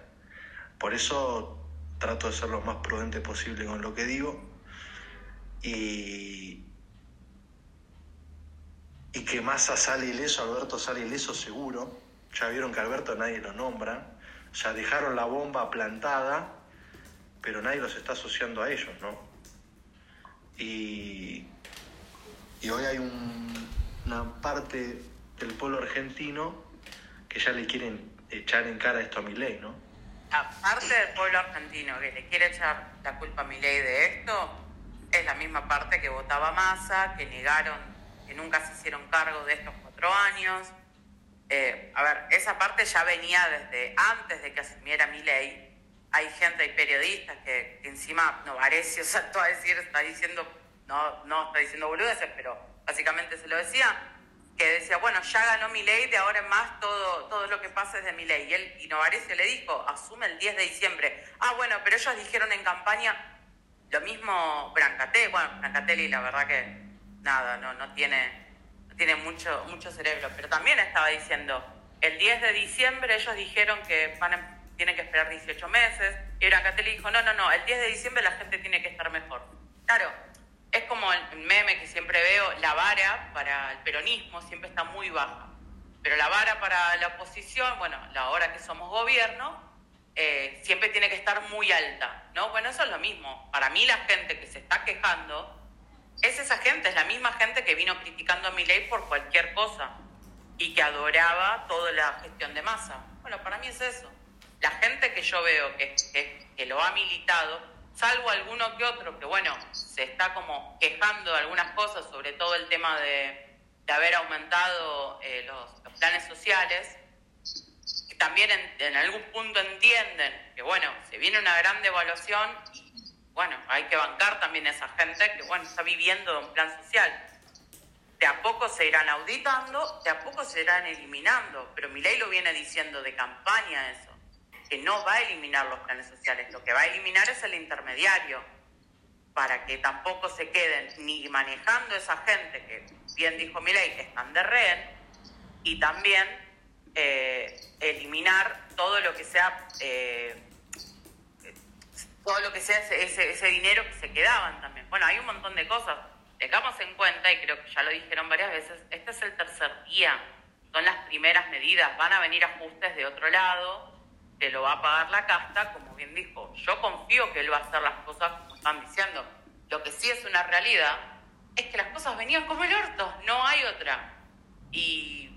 Por eso trato de ser lo más prudente posible con lo que digo. Y, y que Massa sale ileso, Alberto sale ileso seguro. Ya vieron que Alberto nadie lo nombra. Sea, dejaron la bomba plantada, pero nadie los está asociando a ellos, ¿no? Y, y hoy hay un- una parte del pueblo argentino que ya le quieren echar en cara esto a mi ley, ¿no? Aparte del pueblo argentino que le quiere echar la culpa a mi ley de esto, es la misma parte que votaba Massa, que negaron, que nunca se hicieron cargo de estos cuatro años. Eh, a ver, esa parte ya venía desde antes de que asumiera mi ley. Hay gente, hay periodistas que, encima Novarecio saltó a decir, está diciendo no, no está diciendo boludeces, pero básicamente se lo decía, que decía, bueno, ya ganó mi ley, de ahora en más todo, todo lo que pasa es de mi ley. Y él, y Novarecio le dijo, asume el 10 de diciembre. Ah, bueno, pero ellos dijeron en campaña lo mismo Brancatelli, bueno, Brancatelli la verdad que no, tiene, mucho cerebro, pero también estaba diciendo, el 10 de diciembre ellos dijeron que van a- tienen que esperar 18 meses, y Brancatelli dijo, no, no, no, el 10 de diciembre la gente tiene que estar mejor. Claro, es como el meme que siempre veo, la vara para el peronismo siempre está muy baja, pero la vara para la oposición, bueno, la hora que somos gobierno, eh, siempre tiene que estar muy alta, ¿no? Bueno, eso es lo mismo. Para mí la gente que se está quejando es esa gente, es la misma gente que vino criticando a mi ley por cualquier cosa y que adoraba toda la gestión de masa. Bueno, para mí es eso. La gente que yo veo que, que, que lo ha militado, salvo alguno que otro que, bueno, se está como quejando de algunas cosas, sobre todo el tema de, de haber aumentado eh, los, planes sociales, que también en, en algún punto entienden que, bueno, se viene una gran devaluación bueno, hay que bancar también a esa gente que, bueno, está viviendo de un plan social. De a poco se irán auditando, de a poco se irán eliminando, pero mi ley lo viene diciendo de campaña eso, que no va a eliminar los planes sociales, lo que va a eliminar es el intermediario, para que tampoco se queden ni manejando esa gente que, bien dijo mi ley, están de rehén, y también eh, eliminar todo lo que sea eh, todo lo que sea ese, ese, dinero que se quedaban también. Bueno, hay un montón de cosas. Tengamos en cuenta, y creo que ya lo dijeron varias veces, este es el tercer día, son las primeras medidas, van a venir ajustes de otro lado, te lo va a pagar la casta, como bien dijo. Yo confío que él va a hacer las cosas como están diciendo. Lo que sí es una realidad es que las cosas venían como el orto, no hay otra. Y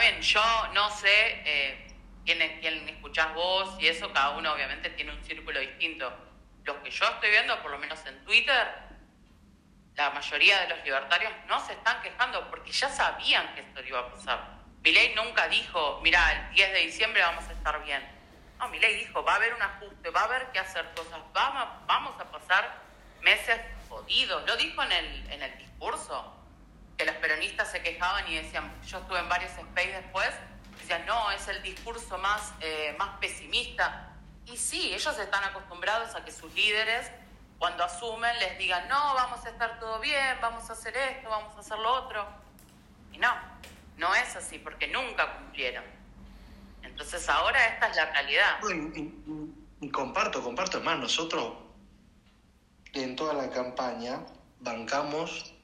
bien, yo no sé eh, quién, quién escuchás vos y eso, cada uno obviamente tiene un círculo distinto. Los que yo estoy viendo, por lo menos en Twitter, la mayoría de los libertarios no se están quejando porque ya sabían que esto iba a pasar. Milei nunca dijo, mira, el 10 de diciembre vamos a estar bien. No, Milei dijo, va a haber un ajuste, va a haber que hacer cosas, vamos, vamos a pasar meses jodidos. Lo dijo en el, en el discurso que los peronistas se quejaban y decían, yo estuve en varios space después, decían, no, es el discurso más, eh, más pesimista. Y sí, ellos están acostumbrados a que sus líderes, cuando asumen, les digan, no, vamos a estar todo bien, vamos a hacer esto, vamos a hacer lo otro. Y no, no es así, porque nunca cumplieron. Entonces ahora esta es la realidad. Y- y comparto, comparto. Es más, nosotros en toda la campaña bancamos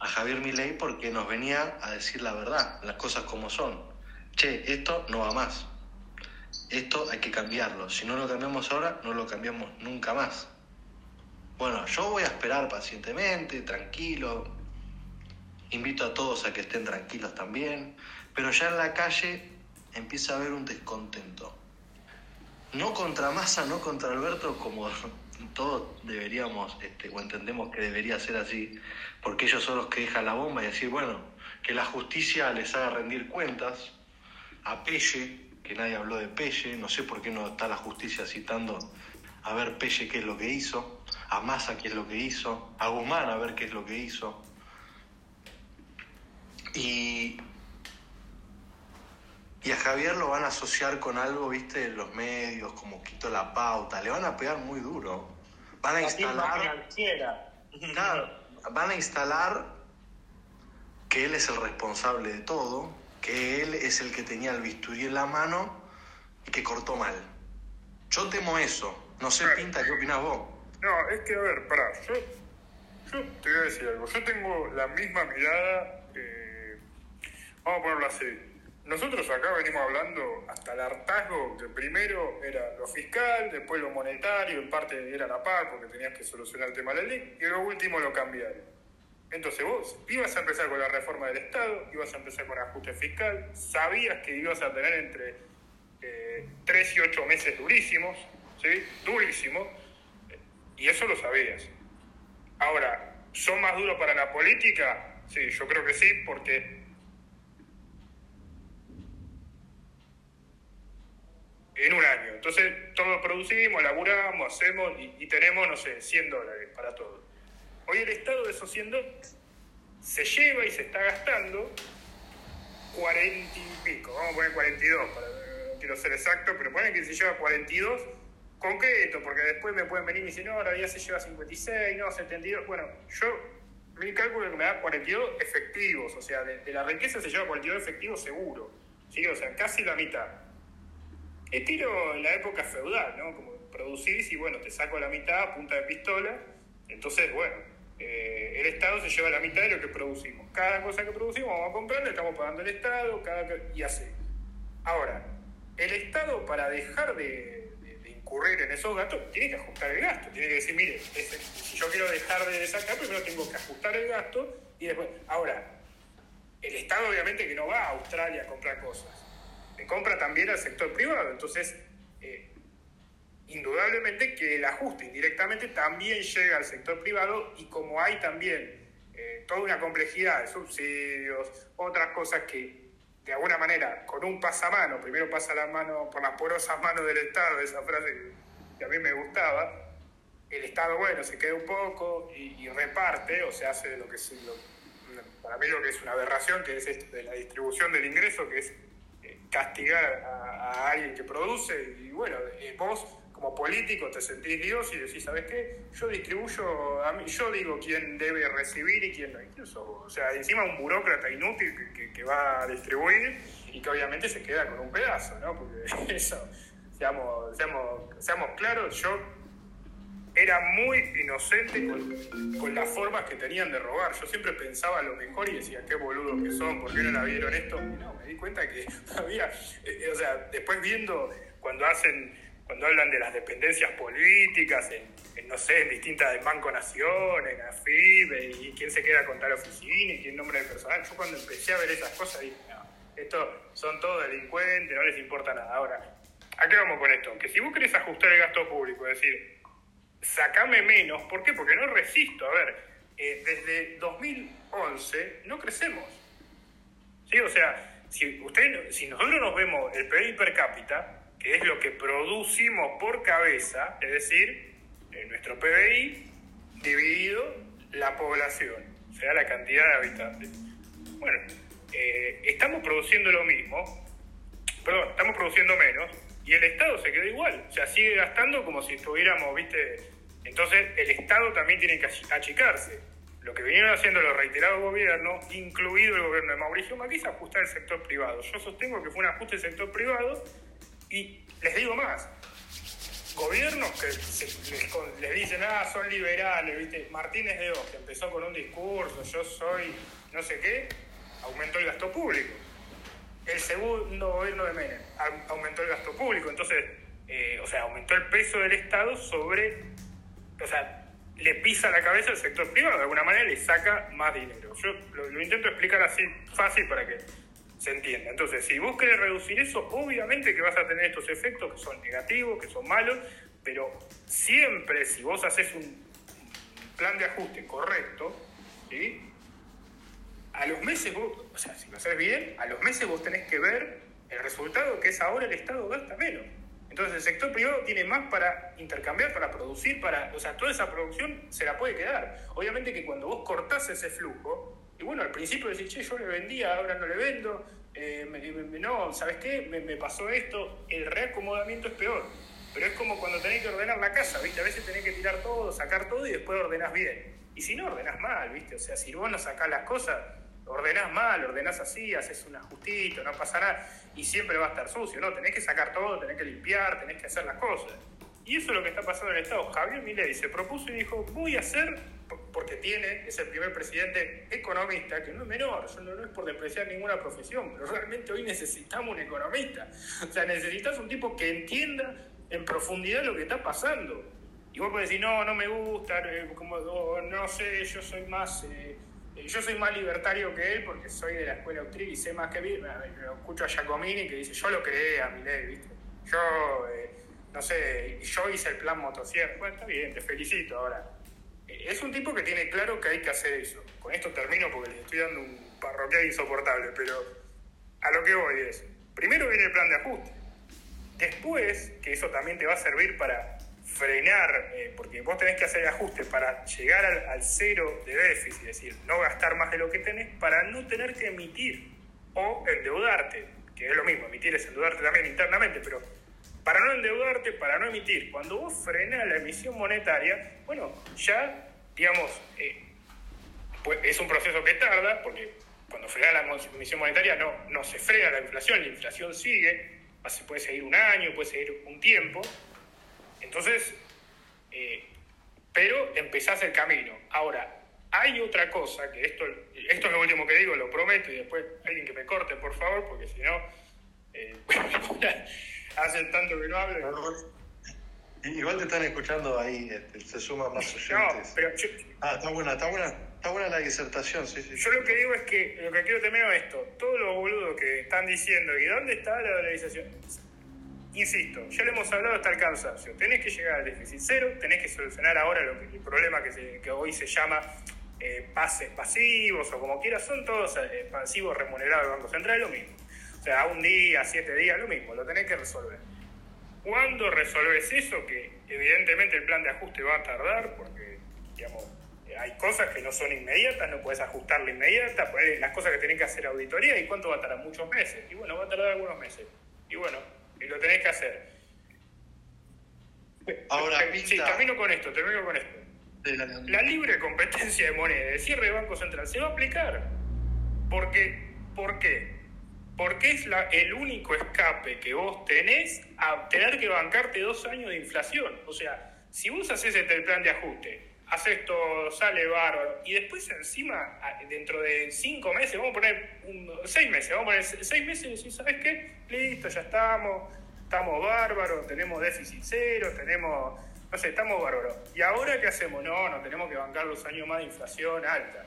a Javier Milei porque nos venía a decir la verdad, las cosas como son. Che, esto no va más. Esto hay que cambiarlo. Si no lo cambiamos ahora, no lo cambiamos nunca más. Bueno, yo voy a esperar pacientemente, tranquilo. Invito a todos a que estén tranquilos también. Pero ya en la calle empieza a haber un descontento. No contra Massa, no contra Alberto, como todos deberíamos, este, o entendemos que debería ser así, porque ellos son los que dejan la bomba y decir, bueno, que la justicia les haga rendir cuentas a Pelle, que nadie habló de Pelle, no sé por qué no está la justicia citando a ver Pelle qué es lo que hizo, a Massa qué es lo que hizo, a Guzmán a ver qué es lo que hizo. Y, y a Javier lo van a asociar con algo, viste, en los medios, como quito la pauta, le van a pegar muy duro. Van a instalar, claro, van a instalar que él es el responsable de todo, que él es el que tenía el bisturí en la mano y que cortó mal. Yo temo eso. No sé, Pinta, ¿qué opinas vos? No, es que, a ver, pará, yo, yo te voy a decir algo. Yo tengo la misma mirada, eh, vamos a ponerlo así. Nosotros acá venimos hablando hasta el hartazgo, que primero era lo fiscal, después lo monetario, en parte era la paz, porque tenías que solucionar el tema de la ley, y lo último lo cambiaron. Entonces vos ibas a empezar con la reforma del Estado, ibas a empezar con ajuste fiscal, sabías que ibas a tener entre eh, 3 y 8 meses durísimos, ¿sí? Durísimos, eh, y eso lo sabías. Ahora, ¿son más duros para la política? Sí, yo creo que sí, porque en un año. Entonces, todos producimos, laburamos, hacemos y, y tenemos, no sé, 100 dólares para todo. Hoy el Estado de esos 100 dólares se lleva y se está gastando 40 y pico, vamos a poner 42, para, no quiero ser exacto, pero ponen que se lleva 42 concreto, porque después me pueden venir y decir, no, ahora ya se lleva 56, no, 72. Bueno, yo, mi cálculo que me da 42 efectivos, o sea, de, la riqueza se lleva 42 efectivos seguro, ¿sí? O sea, casi la mitad. Estilo en la época feudal, ¿no? Como producís y bueno, te saco la mitad punta de pistola, entonces, bueno, eh, el Estado se lleva la mitad de lo que producimos. Cada cosa que producimos vamos a comprar, le estamos pagando al Estado, cada, y así. Ahora, el Estado para dejar de, incurrir en esos gastos, tiene que ajustar el gasto. Tiene que decir, mire, ese- si yo quiero dejar de sacar, primero tengo que ajustar el gasto y después... Ahora, el Estado obviamente que no va a Australia a comprar cosas. Le compra también al sector privado. Entonces, indudablemente que el ajuste indirectamente también llega al sector privado y como hay también eh, toda una complejidad de subsidios, otras cosas que de alguna manera con un pasamano, primero pasa la mano por las porosas manos del Estado, esa frase que, a mí me gustaba, el Estado, bueno, se queda un poco y, reparte, o se hace lo que es, lo- para mí lo que es una aberración, que es esto de la distribución del ingreso, que es eh, castigar a, a alguien que produce, y bueno, eh, vos como político te sentís Dios y decís, ¿sabes qué? Yo distribuyo, a mí, yo digo quién debe recibir y quién no. Incluso, o sea, encima un burócrata inútil que, que- va a distribuir y que obviamente se queda con un pedazo, ¿no? Porque eso, seamos, seamos, seamos claros, yo era muy inocente con, con las formas que tenían de robar. Yo siempre pensaba lo mejor y decía, qué boludos que son, ¿por qué no la vieron esto? Y no, me di cuenta que había, eh, o sea, después viendo cuando hacen, cuando hablan de las dependencias políticas, en, no sé, en distintas, en Banco Nación, en AFIB, y quién se queda con tal oficina y quién nombra el personal. Yo cuando empecé a ver esas cosas dije, no, estos son todos delincuentes, no les importa nada. Ahora, ¿a qué vamos con esto? Que si vos querés ajustar el gasto público, es decir, sacame menos. ¿Por qué? Porque no resisto. A ver, eh, desde 2011 no crecemos. ¿Sí? O sea, si, usted, si nosotros nos vemos el PIB per cápita, es lo que producimos por cabeza, es decir, eh, nuestro PBI dividido la población, o sea, la cantidad de habitantes. Bueno, eh, estamos produciendo lo mismo, perdón, estamos produciendo menos y el Estado se queda igual, o sea, sigue gastando como si estuviéramos, viste, entonces el Estado también tiene que ach- achicarse. Lo que vinieron haciendo los reiterados gobiernos, incluido el gobierno de Mauricio Macri, es ajustar el sector privado. Yo sostengo que fue un ajuste del sector privado y les digo más, gobiernos que les, dicen, ah, son liberales, ¿viste? Martínez de Oz, que empezó con un discurso, yo soy no sé qué, aumentó el gasto público. El segundo gobierno de Menem au- aumentó el gasto público, entonces, eh, o sea, aumentó el peso del Estado sobre, o sea, le pisa la cabeza al sector privado, de alguna manera le saca más dinero. Yo lo, lo intento explicar así fácil para que se entienda. Entonces, si vos querés reducir eso, obviamente que vas a tener estos efectos que son negativos, que son malos, pero siempre si vos haces un plan de ajuste correcto, ¿sí? a los meses vos, o sea, si lo haces bien, a los meses vos tenés que ver el resultado que es ahora el Estado gasta menos. Entonces el sector privado tiene más para intercambiar, para producir, para, o sea, toda esa producción se la puede quedar. Obviamente que cuando vos cortás ese flujo, y bueno, al principio decís, che, yo le vendía, ahora no le vendo, eh, me- no, ¿sabes qué? Me, me pasó esto, el reacomodamiento es peor. Pero es como cuando tenés que ordenar la casa, ¿viste? A veces tenés que tirar todo, sacar todo y después ordenás bien. Y si no, ordenás mal, ¿viste? O sea, si vos no sacás las cosas, ordenás mal, ordenás así, haces un ajustito, no pasa nada, y siempre va a estar sucio, ¿no? Tenés que sacar todo, tenés que limpiar, tenés que hacer las cosas. Y eso es lo que está pasando en el Estado. Javier Milei se propuso y dijo, voy a hacer, por- porque tiene, es el primer presidente economista, que no es menor, yo no, es por despreciar ninguna profesión, pero realmente hoy necesitamos un economista. O sea, necesitas un tipo que entienda en profundidad lo que está pasando. Y vos podés decir, no, no me gusta, eh, como, no sé, yo soy más... eh, eh, yo soy más libertario que él porque soy de la escuela austríaca y sé más que. Lo escucho a Giacomini que dice, yo lo creé a Milei, ¿viste? Yo, no sé, yo hice el plan motosierra. Bueno, está bien, te felicito ahora. Eh, Es un tipo que tiene claro que hay que hacer eso. Con esto termino porque les estoy dando un parroquial insoportable, pero a lo que voy es, primero viene el plan de ajuste. Después, que eso también te va a servir para frenar, eh, porque vos tenés que hacer ajustes para llegar al, al cero de déficit, es decir, no gastar más de lo que tenés, para no tener que emitir o endeudarte, que es lo mismo, emitir es endeudarte también internamente, pero para no endeudarte, para no emitir, cuando vos frenás la emisión monetaria, bueno, ya, digamos, eh, pues es un proceso que tarda, porque cuando frena la emisión monetaria no, no se frena la inflación, la inflación sigue, así puede seguir un año, puede seguir un tiempo, entonces, eh, pero empezás el camino. Ahora, hay otra cosa, que esto, esto es lo último que digo, lo prometo, y después alguien que me corte, por favor, porque si no, eh, hace tanto que no hablo. Igual te están escuchando ahí, este, se suman más No, oyentes. pero yo, Ah, está buena, está buena, está buena la disertación, sí, sí. yo lo que digo es que, lo que quiero terminar es esto, todos los boludos que están diciendo, ¿y dónde está la dolarización? Insisto, ya le hemos hablado hasta el cansancio. Tenés que llegar al déficit cero, tenés que solucionar ahora lo que, el problema que, se- que hoy se llama eh, pases pasivos o como quieras, son todos eh, pasivos remunerados del Banco Central, lo mismo. O sea, un día, siete días, lo mismo, lo tenés que resolver. ¿Cuándo resolves eso? Que evidentemente el plan de ajuste va a tardar porque, digamos, hay cosas que no son inmediatas, no puedes ajustarla inmediata, ponele las cosas que tenés que hacer auditoría y cuánto va a tardar, muchos meses. Y bueno, va a tardar algunos meses. Y bueno, y lo tenés que hacer. Ahora, Sí, Pinta. termino con esto, termino con esto. La libre competencia de moneda, el cierre de Banco Central, se va a aplicar. Porque, ¿Por qué? Porque es la, el único escape que vos tenés a tener que bancarte dos años de inflación. O sea, si vos haces este plan de ajuste, haces todo, sale bárbaro, y después encima, dentro de cinco meses, vamos a poner un- seis meses, vamos a poner se- seis meses y decís, ¿sabes qué? Listo, ya estamos, estamos bárbaros, tenemos déficit cero, tenemos, no sé, estamos bárbaros. ¿Y ahora qué hacemos? No, no tenemos que bancar los años más de inflación alta.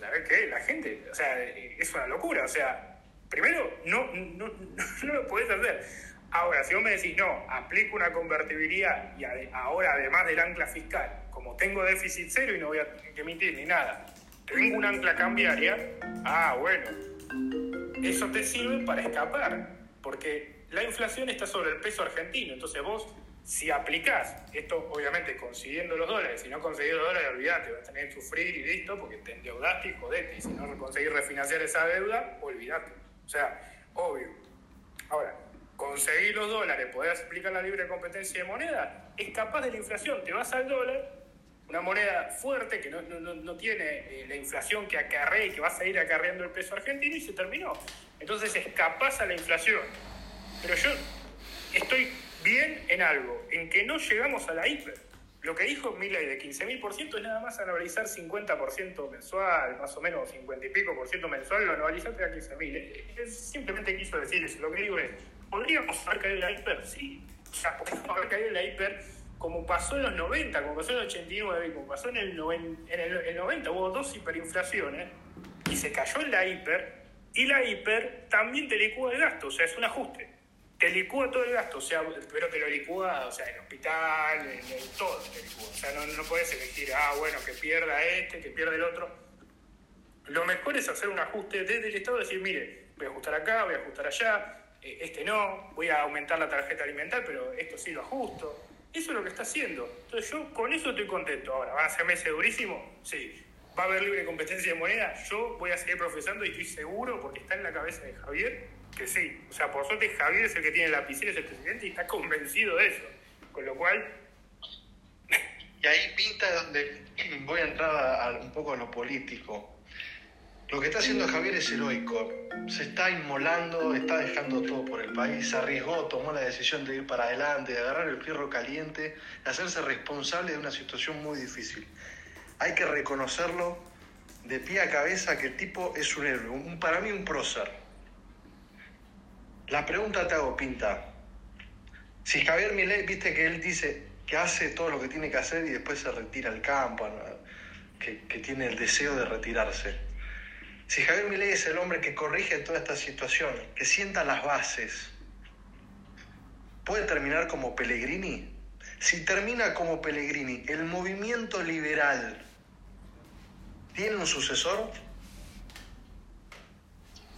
La verdad que la gente, o sea, es una locura. O sea, primero, no, no, no, lo podés hacer. Ahora, si vos me decís, no, aplico una convertibilidad y ahora, además del ancla fiscal, como tengo déficit cero y no voy a emitir ni nada, tengo un ancla cambiaria, ah, bueno, eso te sirve para escapar, porque la inflación está sobre el peso argentino. Entonces vos, si aplicás, esto obviamente consiguiendo los dólares, si no conseguís los dólares, olvidate, vas a tener que sufrir y listo, porque te endeudaste y jodete. Y si no conseguís refinanciar esa deuda, olvidate. O sea, obvio. Ahora, conseguir los dólares, podés aplicar la libre competencia de moneda, es capaz de la inflación. Te vas al dólar, una moneda fuerte que no tiene eh, la inflación que acarrea y que va a seguir acarreando el peso argentino y se terminó. Entonces escapás a la inflación. Pero yo estoy bien en algo, en que no llegamos a la hiper. Lo que dijo Milley de 15.000% es nada más anualizar 50% mensual, más o menos 50 y pico por ciento mensual, lo anualizaste a 15.000. Eh, Simplemente quiso decir eso. Lo que digo es, ¿podríamos haber caído en la hiper? Sí. O sea, podríamos haber caído en la hiper como pasó en los 90, como pasó en el 89 y como pasó en el, noven- en el, el 90. Hubo dos hiperinflaciones y se cayó en la hiper y la hiper también te licúa el gasto, o sea, es un ajuste. Te licúa todo el gasto, o sea, pero te lo licúa, o sea, en hospital, en, en todo te licúa. O sea, no, no puedes elegir, ah, bueno, que pierda este, que pierda el otro. Lo mejor es hacer un ajuste desde el Estado, decir, mire, voy a ajustar acá, voy a ajustar allá, eh, este no, voy a aumentar la tarjeta alimentar, pero esto sí lo ajusto. Eso es lo que está haciendo. Entonces yo con eso estoy contento. Ahora, ¿van a ser meses durísimos? Sí. ¿Va a haber libre competencia de moneda? Yo voy a seguir profesando y estoy seguro, porque está en la cabeza de Javier, que sí. O sea, por suerte Javier es el que tiene la lapicera, es el presidente y está convencido de eso. Con lo cual, Y ahí pinta donde voy a entrar un poco a lo político. Lo que está haciendo Javier es heroico. Se está inmolando, está dejando todo por el país, se arriesgó, tomó la decisión de ir para adelante, de agarrar el fierro caliente, de hacerse responsable de una situación muy difícil. Hay que reconocerlo de pie a cabeza que el tipo es un héroe, un- para mí un prócer. La pregunta te hago, Pinta. Si Javier Milei, viste que él dice que hace todo lo que tiene que hacer y después se retira al campo, que, que tiene el deseo de retirarse. Si Javier Milei es el hombre que corrige toda esta situación, que sienta las bases, ¿puede terminar como Pellegrini? Si termina como Pellegrini, ¿el movimiento liberal tiene un sucesor?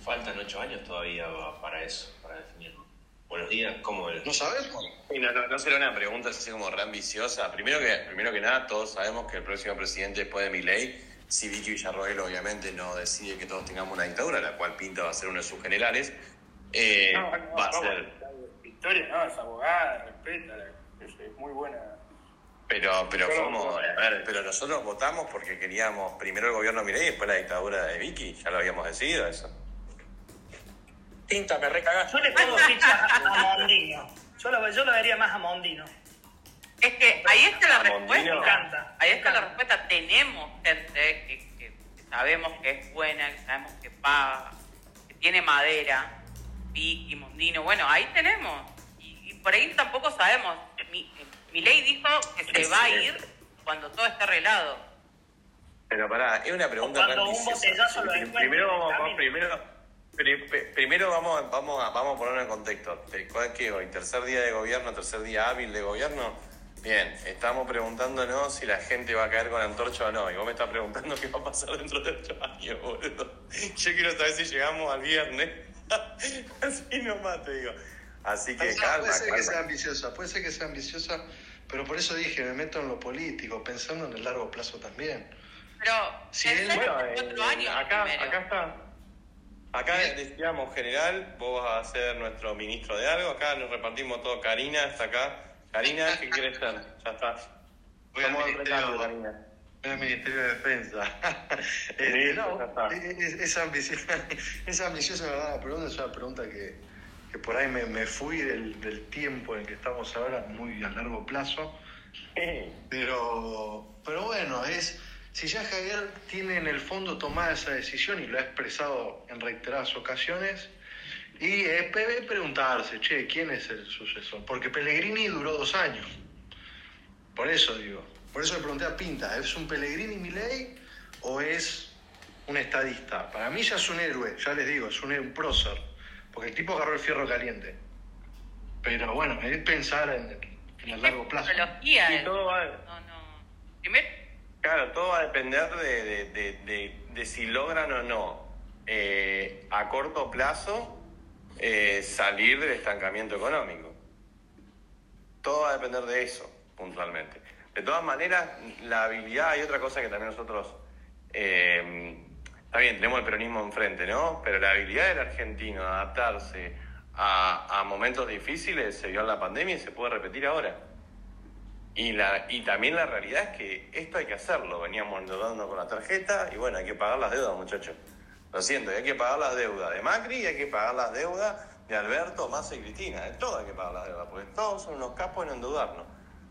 Faltan ocho años todavía para eso, para definirlo. Buenos días, ¿cómo ves? ¿No sabes? Sí, no, no, no será una pregunta así como re ambiciosa. Primero que, primero que nada, todos sabemos que el próximo presidente después de mi ley, si Vicky Villarroel obviamente no decide que todos tengamos una dictadura, la cual pinta va a ser uno de sus generales, eh, No, no, va a ser... Victoria, no, es abogada, respeta, es, muy buena. Pero, pero ¿cómo? A ver, pero nosotros votamos porque queríamos primero el gobierno de Milei y después la dictadura de Vicky, ya lo habíamos decidido eso. Tinta, me recagás. Yo le pongo ficha a Mondino. Yo lo, yo lo vería más a Mondino. Es que ahí está la. Me respuesta. encanta. Ahí está la respuesta. Tenemos gente que, que- que sabemos que es buena, que sabemos que paga, que tiene madera, Vicky, Mondino. Bueno, ahí tenemos. Y, y por ahí tampoco sabemos. Mi, mi ley dijo que se va a ir cuando todo esté arreglado. Pero pará, es una pregunta O cuando un botellazo lo Primero vamos, primero, pri- pri- primero vamos, vamos, a, vamos a ponerlo en contexto. ¿Te- ¿Cuál es que hoy? ¿Tercer día de gobierno, tercer día hábil de gobierno? Bien, estamos preguntándonos si la gente va a caer con antorcha o no. Y vos me estás preguntando qué va a pasar dentro de ocho años, boludo. Yo quiero saber si llegamos al viernes. Así nomás te digo. Así que O sea, calma, puede ser que sea calma. ambiciosa, puede ser que sea ambiciosa, pero por eso dije, me meto en lo político, pensando en el largo plazo también. Pero pensá en Bueno, cuatro eh, años acá, primero. acá está. Acá decíamos general, vos vas a ser nuestro ministro de algo, acá nos repartimos todo. Karina está acá. Karina, ¿qué quieres ser? Ya está. Voy al el Ministerio- Karina. El Ministerio de Defensa. Este, no, ya está. es, es- ambiciosa, es ambiciosa, la pregunta es una pregunta que, que por ahí me, me fui del, del tiempo en que estamos ahora, muy a largo plazo. Pero, pero bueno, es si ya Javier tiene en el fondo tomada esa decisión y lo ha expresado en reiteradas ocasiones, y es pe- preguntarse, che, ¿quién es el sucesor? Porque Pellegrini duró dos años. Por eso digo, por eso le pregunté a Pinta, ¿es un Pellegrini Milei o es un estadista? Para mí ya es un héroe, ya les digo, es un, un prócer, porque el tipo agarró el fierro caliente. Pero bueno, es pensar en, en el largo plazo. Y todo va, no, no. Primero, claro, todo va a depender de, de- de- de- si logran o no eh, a corto plazo eh, salir del estancamiento económico. Todo va a depender de eso, puntualmente. De todas maneras, la habilidad, hay otra cosa que también nosotros, eh, está bien, tenemos el peronismo enfrente, ¿no? Pero la habilidad del argentino de adaptarse a, a momentos difíciles se vio en la pandemia y se puede repetir ahora. Y, la, y también la realidad es que esto hay que hacerlo. Veníamos endeudando con la tarjeta y bueno, hay que pagar las deudas, muchachos. Lo siento, hay que pagar las deudas de Macri y hay que pagar las deudas de Alberto, Massa y Cristina. De todo hay que pagar las deudas, porque todos son unos capos en endeudarnos.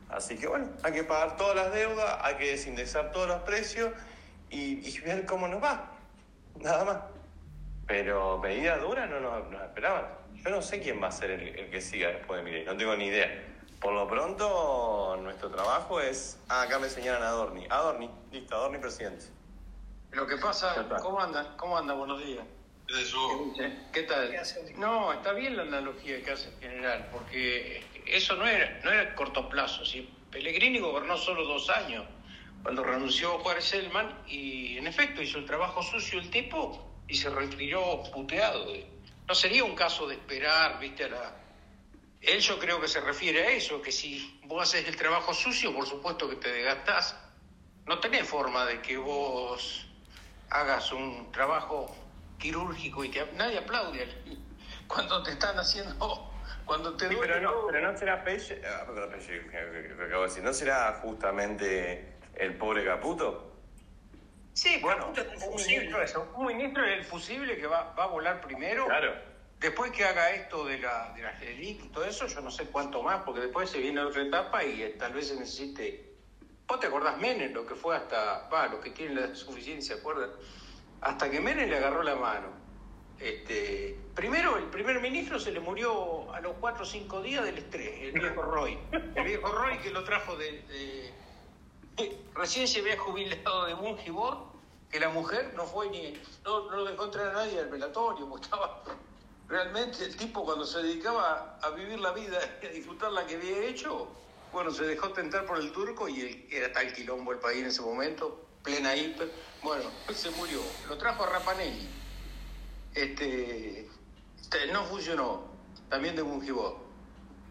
Así que bueno, hay que pagar todas las deudas, hay que desindexar todos los precios y, ver cómo nos va. Nada más. Pero medidas duras no nos, nos esperaban. Yo no sé quién va a ser el, el que siga después de Milei, no tengo ni idea. Por lo pronto, nuestro trabajo es. Ah, acá me señalan a Adorni. Adorni, listo, Adorni presidente. Lo que pasa. ¿cómo andan? ¿Cómo andan? Buenos días. ¿Qué tal? No, está bien la analogía que hace el general, porque eso no era, no era corto plazo. ¿sí? Pellegrini gobernó solo dos años, cuando renunció Juárez Selman, y en efecto hizo el trabajo sucio el tipo y se retiró puteado. No sería un caso de esperar, viste, a la... Él yo creo que se refiere a eso, que si vos haces el trabajo sucio, por supuesto que te desgastás. No tenés forma de que vos hagas un trabajo quirúrgico y te, nadie aplaude cuando te están haciendo, cuando te Sí, duele pero no, pero no será Pelle. ah, acabo de decir, ¿no será justamente el pobre Caputo? Sí, Bueno, es un fusible. ministro, un ministro es el fusible que va, va a volar primero. Claro. Después que haga esto de la de LELIC y todo eso, yo no sé cuánto más, porque después se viene otra etapa y eh, tal vez se necesite. ¿Vos te acordás Menem, lo que fue hasta, va, los que tienen la suficiencia, ¿se acuerdan? Hasta que Menem le agarró la mano. Este, primero, el primer ministro se le murió a los cuatro o cinco días del estrés, el viejo Roy. El viejo Roy que lo trajo de. recién se había jubilado de Bungibor, que la mujer no fue ni. No, no dejó entrar a nadie al velatorio, porque estaba. Realmente el tipo cuando se dedicaba a vivir la vida y a disfrutar la que había hecho, bueno, se dejó tentar por el turco y era tal quilombo el país en ese momento, plena hiper. Bueno, se murió. Lo trajo a Rapanelli. Este, este, no funcionó. también de Bungibot.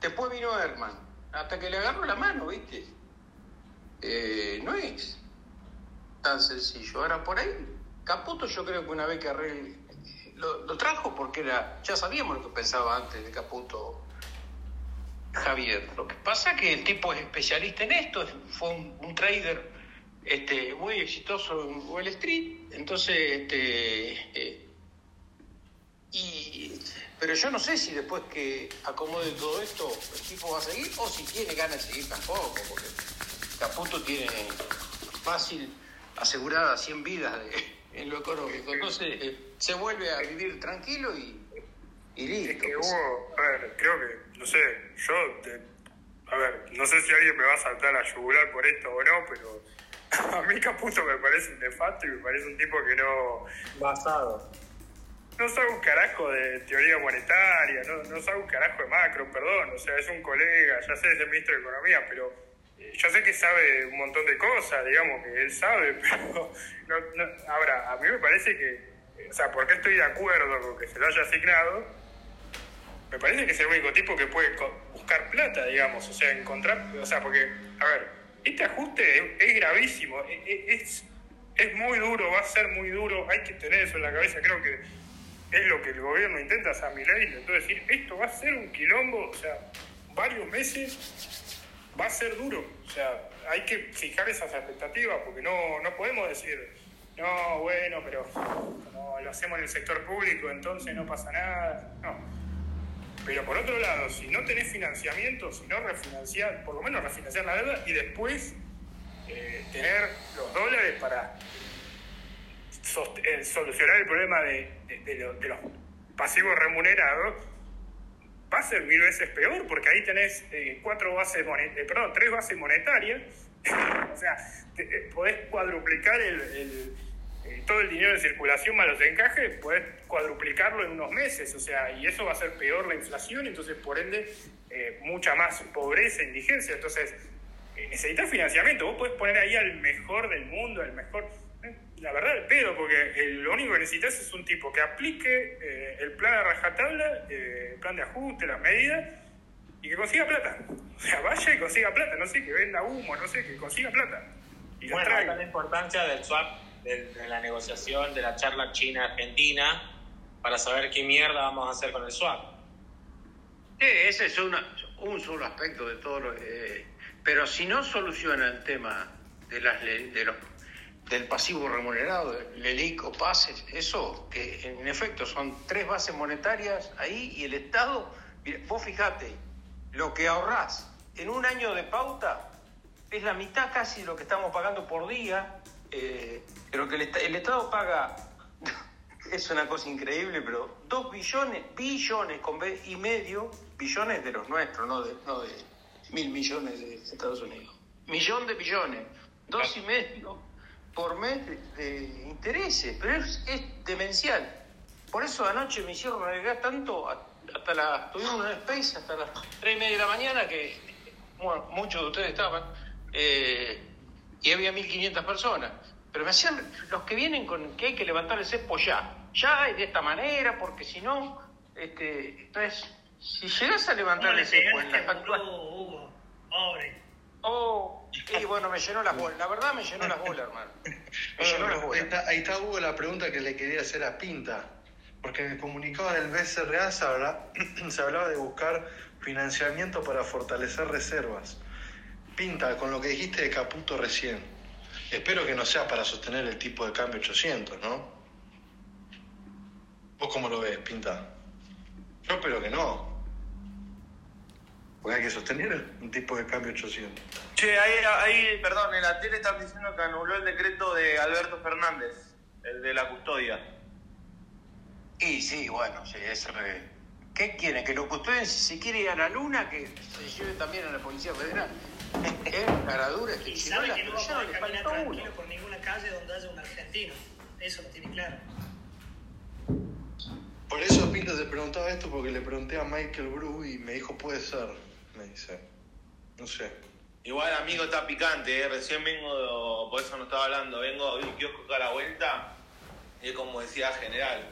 Después vino Herman, hasta que le agarró la mano, ¿viste? Eh, no es tan sencillo. Ahora, por ahí, Caputo yo creo que una vez que arregle, lo, trajo porque era, ya sabíamos lo que pensaba antes de Caputo Javier. Lo que pasa es que el tipo es especialista en esto, fue un, trader este, muy exitoso en Wall Street, entonces, este, eh, y, pero yo no sé si después que acomode todo esto el tipo va a seguir o si tiene ganas de seguir tampoco, porque Caputo tiene fácil aseguradas 100 vidas de- en lo económico, entonces eh, se vuelve a vivir tranquilo y, y listo. Es que hubo, a ver, creo que, no sé, yo, te- a ver, no sé si alguien me va a saltar a yugular por esto o no, pero a mí Caputo me parece un nefasto y me parece un tipo que no... Basado. No sabe un carajo de teoría monetaria, no, no sabe un carajo de macro, perdón, o sea, es un colega, ya sé, es el ministro de Economía, pero yo sé que sabe un montón de cosas, digamos, que él sabe, pero no, no- ahora, a mí me parece que, o sea, porque estoy de acuerdo con que se lo haya asignado, me parece que es el único tipo que puede buscar plata, digamos, o sea, encontrar, o sea, porque, a ver, este ajuste es, es gravísimo, e- e- es, es muy duro, va a ser muy duro, hay que tener eso en la cabeza, creo que es lo que el gobierno intenta, o sea, Milei intentó decir, esto va a ser un quilombo, o sea, varios meses va a ser duro, o sea, hay que fijar esas expectativas, porque no, no podemos decir, no, bueno, pero como lo hacemos en el sector público, entonces no pasa nada, no. Pero por otro lado, si no tenés financiamiento, si no refinanciar, por lo menos refinanciar la deuda y después eh, tener los dólares para eh, solucionar el problema de los pasivos remunerados, va a ser mil veces peor, porque ahí tenés eh, cuatro bases eh, perdón, tres bases monetarias, o sea, te- eh, podés cuadruplicar el, eh, todo el dinero de circulación más los encajes, podés cuadruplicarlo en unos meses, o sea, y eso va a ser peor la inflación, entonces por ende mucha más pobreza, indigencia, entonces necesitas financiamiento, vos podés poner ahí al mejor del mundo, al mejor... La verdad, el pedo, porque eh, lo único que necesitas es un tipo que aplique eh, el plan a rajatabla, eh, el plan de ajuste, las medidas, y que consiga plata. O sea, vaya y consiga plata, no sé, que venda humo, no sé, que consiga plata. Y la Bueno, está la importancia del swap, del- de, la negociación, de la charla China-Argentina, para saber qué mierda vamos a hacer con el swap. Sí, ese es una- un solo aspecto de todo lo eh, pero si no soluciona el tema de las de los del pasivo remunerado, del LELIC o pases, eso que en efecto son tres bases monetarias ahí y el Estado, mira, vos fijate, lo que ahorrás en un año de pauta es la mitad casi de lo que estamos pagando por día, eh, pero que el Estado paga, es una cosa increíble, pero dos billones, billones con B y medio, billones de los nuestros, no de, no de mil millones de Estados Unidos. Millón de billones, dos y medio por mes de, de intereses, pero es, es demencial. Por eso anoche me hicieron renegar tanto, hasta la, tuvimos un space hasta las tres y media de la mañana que bueno, muchos de ustedes estaban, eh, y había 1.500 personas. Pero me hacían, los que vienen con que hay que levantar el cepo ya, ya y de esta manera, porque si no, este, entonces, si llegas a levantar ¿Cómo el cepo en pegaste, la? Pobre. Oh, y bueno, me llenó las bolas, la verdad me llenó las bolas, hermano. Me llenó las Ahí bolas. está, ahí está Hugo la pregunta que le quería hacer a Pinta, porque en el comunicado del BCRA se, habla- se hablaba de buscar financiamiento para fortalecer reservas. Pinta, con lo que dijiste de Caputo recién, espero que no sea para sostener el tipo de cambio 800, ¿no? ¿Vos cómo lo ves, Pinta? Yo espero que no. Porque hay que sostener un tipo de cambio 800. Che, ahí, ahí, perdón, en la tele están diciendo que anuló el decreto de Alberto Fernández, el de la custodia. Y sí, bueno, sí, eso es... ¿Qué quieren? ¿Que lo custodien si quiere ir a la luna? ¿Que se lleve también a la Policía Federal? Es caradura, Y es sabe que no va a poder caminar tranquilo uno. por ninguna calle donde haya un argentino. Eso lo tiene claro. Por eso Pinto te preguntaba esto porque le pregunté a Michael Bru y me dijo puede ser, me dice. No sé. Igual, amigo, está picante, ¿eh? recién vengo, por eso no estaba hablando, vengo, vi un kiosco acá a la vuelta, y es como decía General,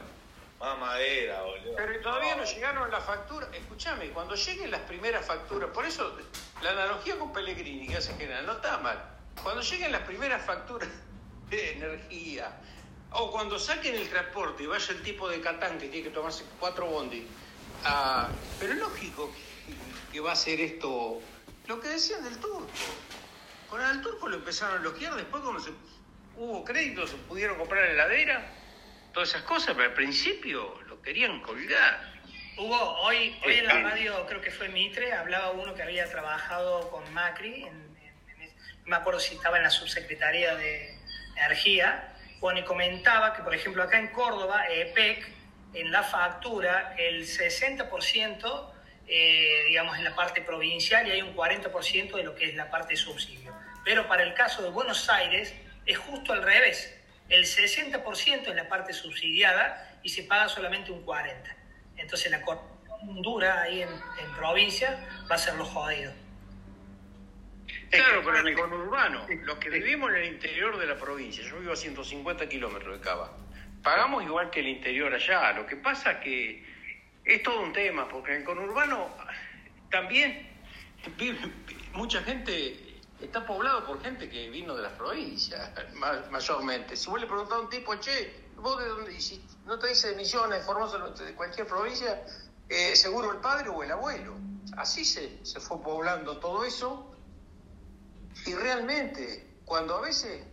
Más madera, boludo. Pero todavía no llegaron las facturas. Escúchame, cuando lleguen las primeras facturas, por eso la analogía con Pellegrini que hace general no está mal. Cuando lleguen las primeras facturas de energía, o cuando saquen el transporte y vaya el tipo de Catán que tiene que tomarse cuatro bondi, ah, pero es lógico que va a ser esto lo que decían del turco. Con el turco lo empezaron a elogiar, después cuando se, hubo créditos, se pudieron comprar heladera, todas esas cosas, pero al principio lo querían colgar. Hugo, hoy, hoy en la radio, creo que fue Mitre, hablaba uno que había trabajado con Macri, en, en- en- no me acuerdo si estaba en la subsecretaría de Energía, bueno, y comentaba que, por ejemplo, acá en Córdoba, EPEC, en la factura, el 60%, eh, digamos, en la parte provincial y hay un 40% de lo que es la parte de subsidio. Pero para el caso de Buenos Aires, es justo al revés. El 60% es la parte subsidiada y se paga solamente un 40%. Entonces la corrupción dura ahí en, en provincia va a ser lo jodido. Claro, pero en el conurbano, los que vivimos en el interior de la provincia, yo vivo a 150 kilómetros de Cava, pagamos igual que el interior allá. Lo que pasa que es todo un tema, porque en el conurbano también mucha gente, está poblado por gente que vino de las provincias, ma- mayormente. Si vos le preguntás a un tipo, che, vos de dónde, y si no te dice de Misiones, Formosa, de cualquier provincia, eh, seguro el padre o el abuelo. Así se, se fue poblando todo eso. Y realmente, cuando a veces,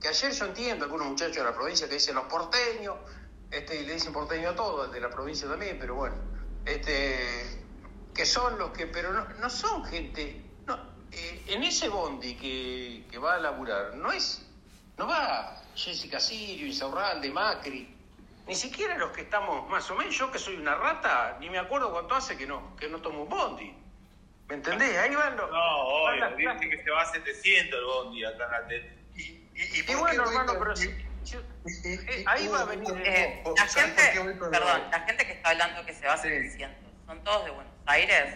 que ayer yo entiendo algunos muchachos de la provincia que dicen los porteños, este, y le dicen porteño a todos, de la provincia también, pero bueno, este, que son los que, pero no, no son gente, no, eh, en ese bondi que, que va a laburar, no es, no va Jessica Sirio, Insaurralde, Macri, ni siquiera los que estamos más o menos, yo que soy una rata, ni me acuerdo cuánto hace que no, que no tomo un bondi. ¿Me entendés? Ahí van los... No, obvio, dice que se va a 700 el bondi acá en la tele. Y bueno, hermano, pero si, si- eh, ahí va a venir. Eh, la gente, perdón, la gente que está hablando que se va a 700, ¿son todos de Buenos Aires?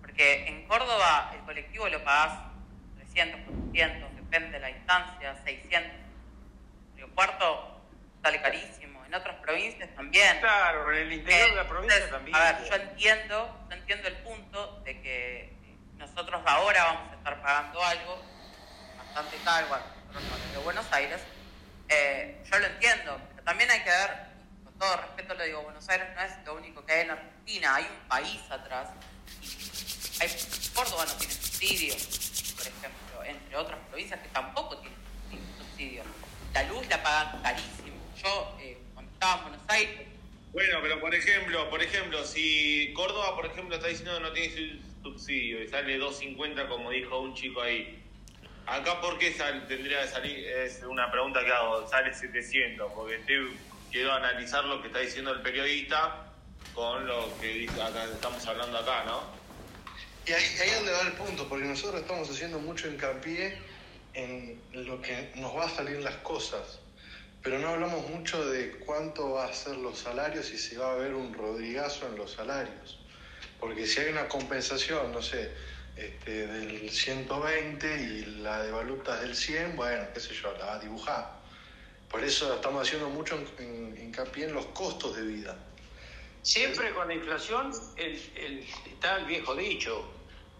Porque en Córdoba el colectivo lo pagás 300, 400, depende de la instancia, 600. Río Cuarto sale carísimo, en otras provincias también. Claro, en el interior de la provincia Entonces, también. A ver, yo entiendo, yo entiendo el punto de que eh, nosotros ahora vamos a estar pagando algo bastante caro a nosotros de Buenos Aires. Eh, yo lo entiendo, pero también hay que ver, con todo respeto lo digo, Buenos Aires no es lo único que hay en Argentina, hay un país atrás. Hay, Córdoba no tiene subsidio, por ejemplo, entre otras provincias que tampoco tienen subsidio. La luz la pagan carísimo. Yo, eh, cuando estaba en Buenos Aires, Bueno, pero por ejemplo, por ejemplo, si Córdoba, por ejemplo, está diciendo que no tiene su- subsidio y sale 2.50 como dijo un chico ahí, acá por qué sal- tendría que salir, es una pregunta que hago, sale 700, porque quiero analizar lo que está diciendo el periodista con lo que estamos hablando acá, ¿no? Y ahí, ahí es donde va el punto, porque nosotros estamos haciendo mucho hincapié en lo que nos va a salir las cosas, pero no hablamos mucho de cuánto va a ser los salarios y si va a haber un rodrigazo en los salarios. Porque si hay una compensación, no sé, este, del 120 y la de valutas del 100, bueno, qué sé yo, la va a dibujar. Por eso estamos haciendo mucho hincapié en los costos de vida. Siempre con la inflación el, el- está el viejo dicho.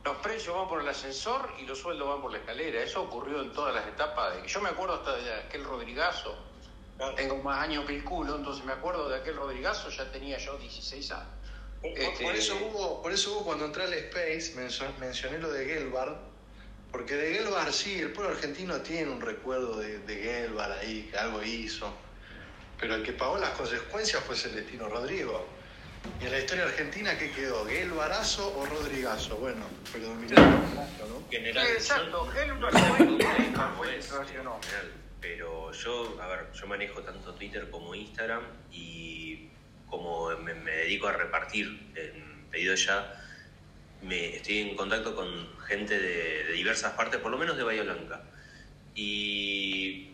Los precios van por el ascensor y los sueldos van por la escalera. Eso ocurrió en todas las etapas. De, yo me acuerdo hasta de aquel Rodrigazo. Tengo más años que el culo, entonces me acuerdo de aquel Rodrigazo, ya tenía yo 16 años. Por, por- Este, por eso hubo, por eso hubo cuando entré al Space, mencioné lo de Gelbard, porque de Gelbard sí, el pueblo argentino tiene un recuerdo de, de Gelbard ahí, que algo hizo, pero el que pagó las consecuencias fue Celestino Rodrigo. Y en la historia argentina, ¿qué quedó? ¿Gelbarazo o Rodrigazo? Bueno, predominó ¿no? General, Exacto, pero yo, a ver, yo manejo tanto Twitter como Instagram y como me, dedico a repartir en pedido ya, me estoy en contacto con gente de, diversas partes, por lo menos de Bahía Blanca. Y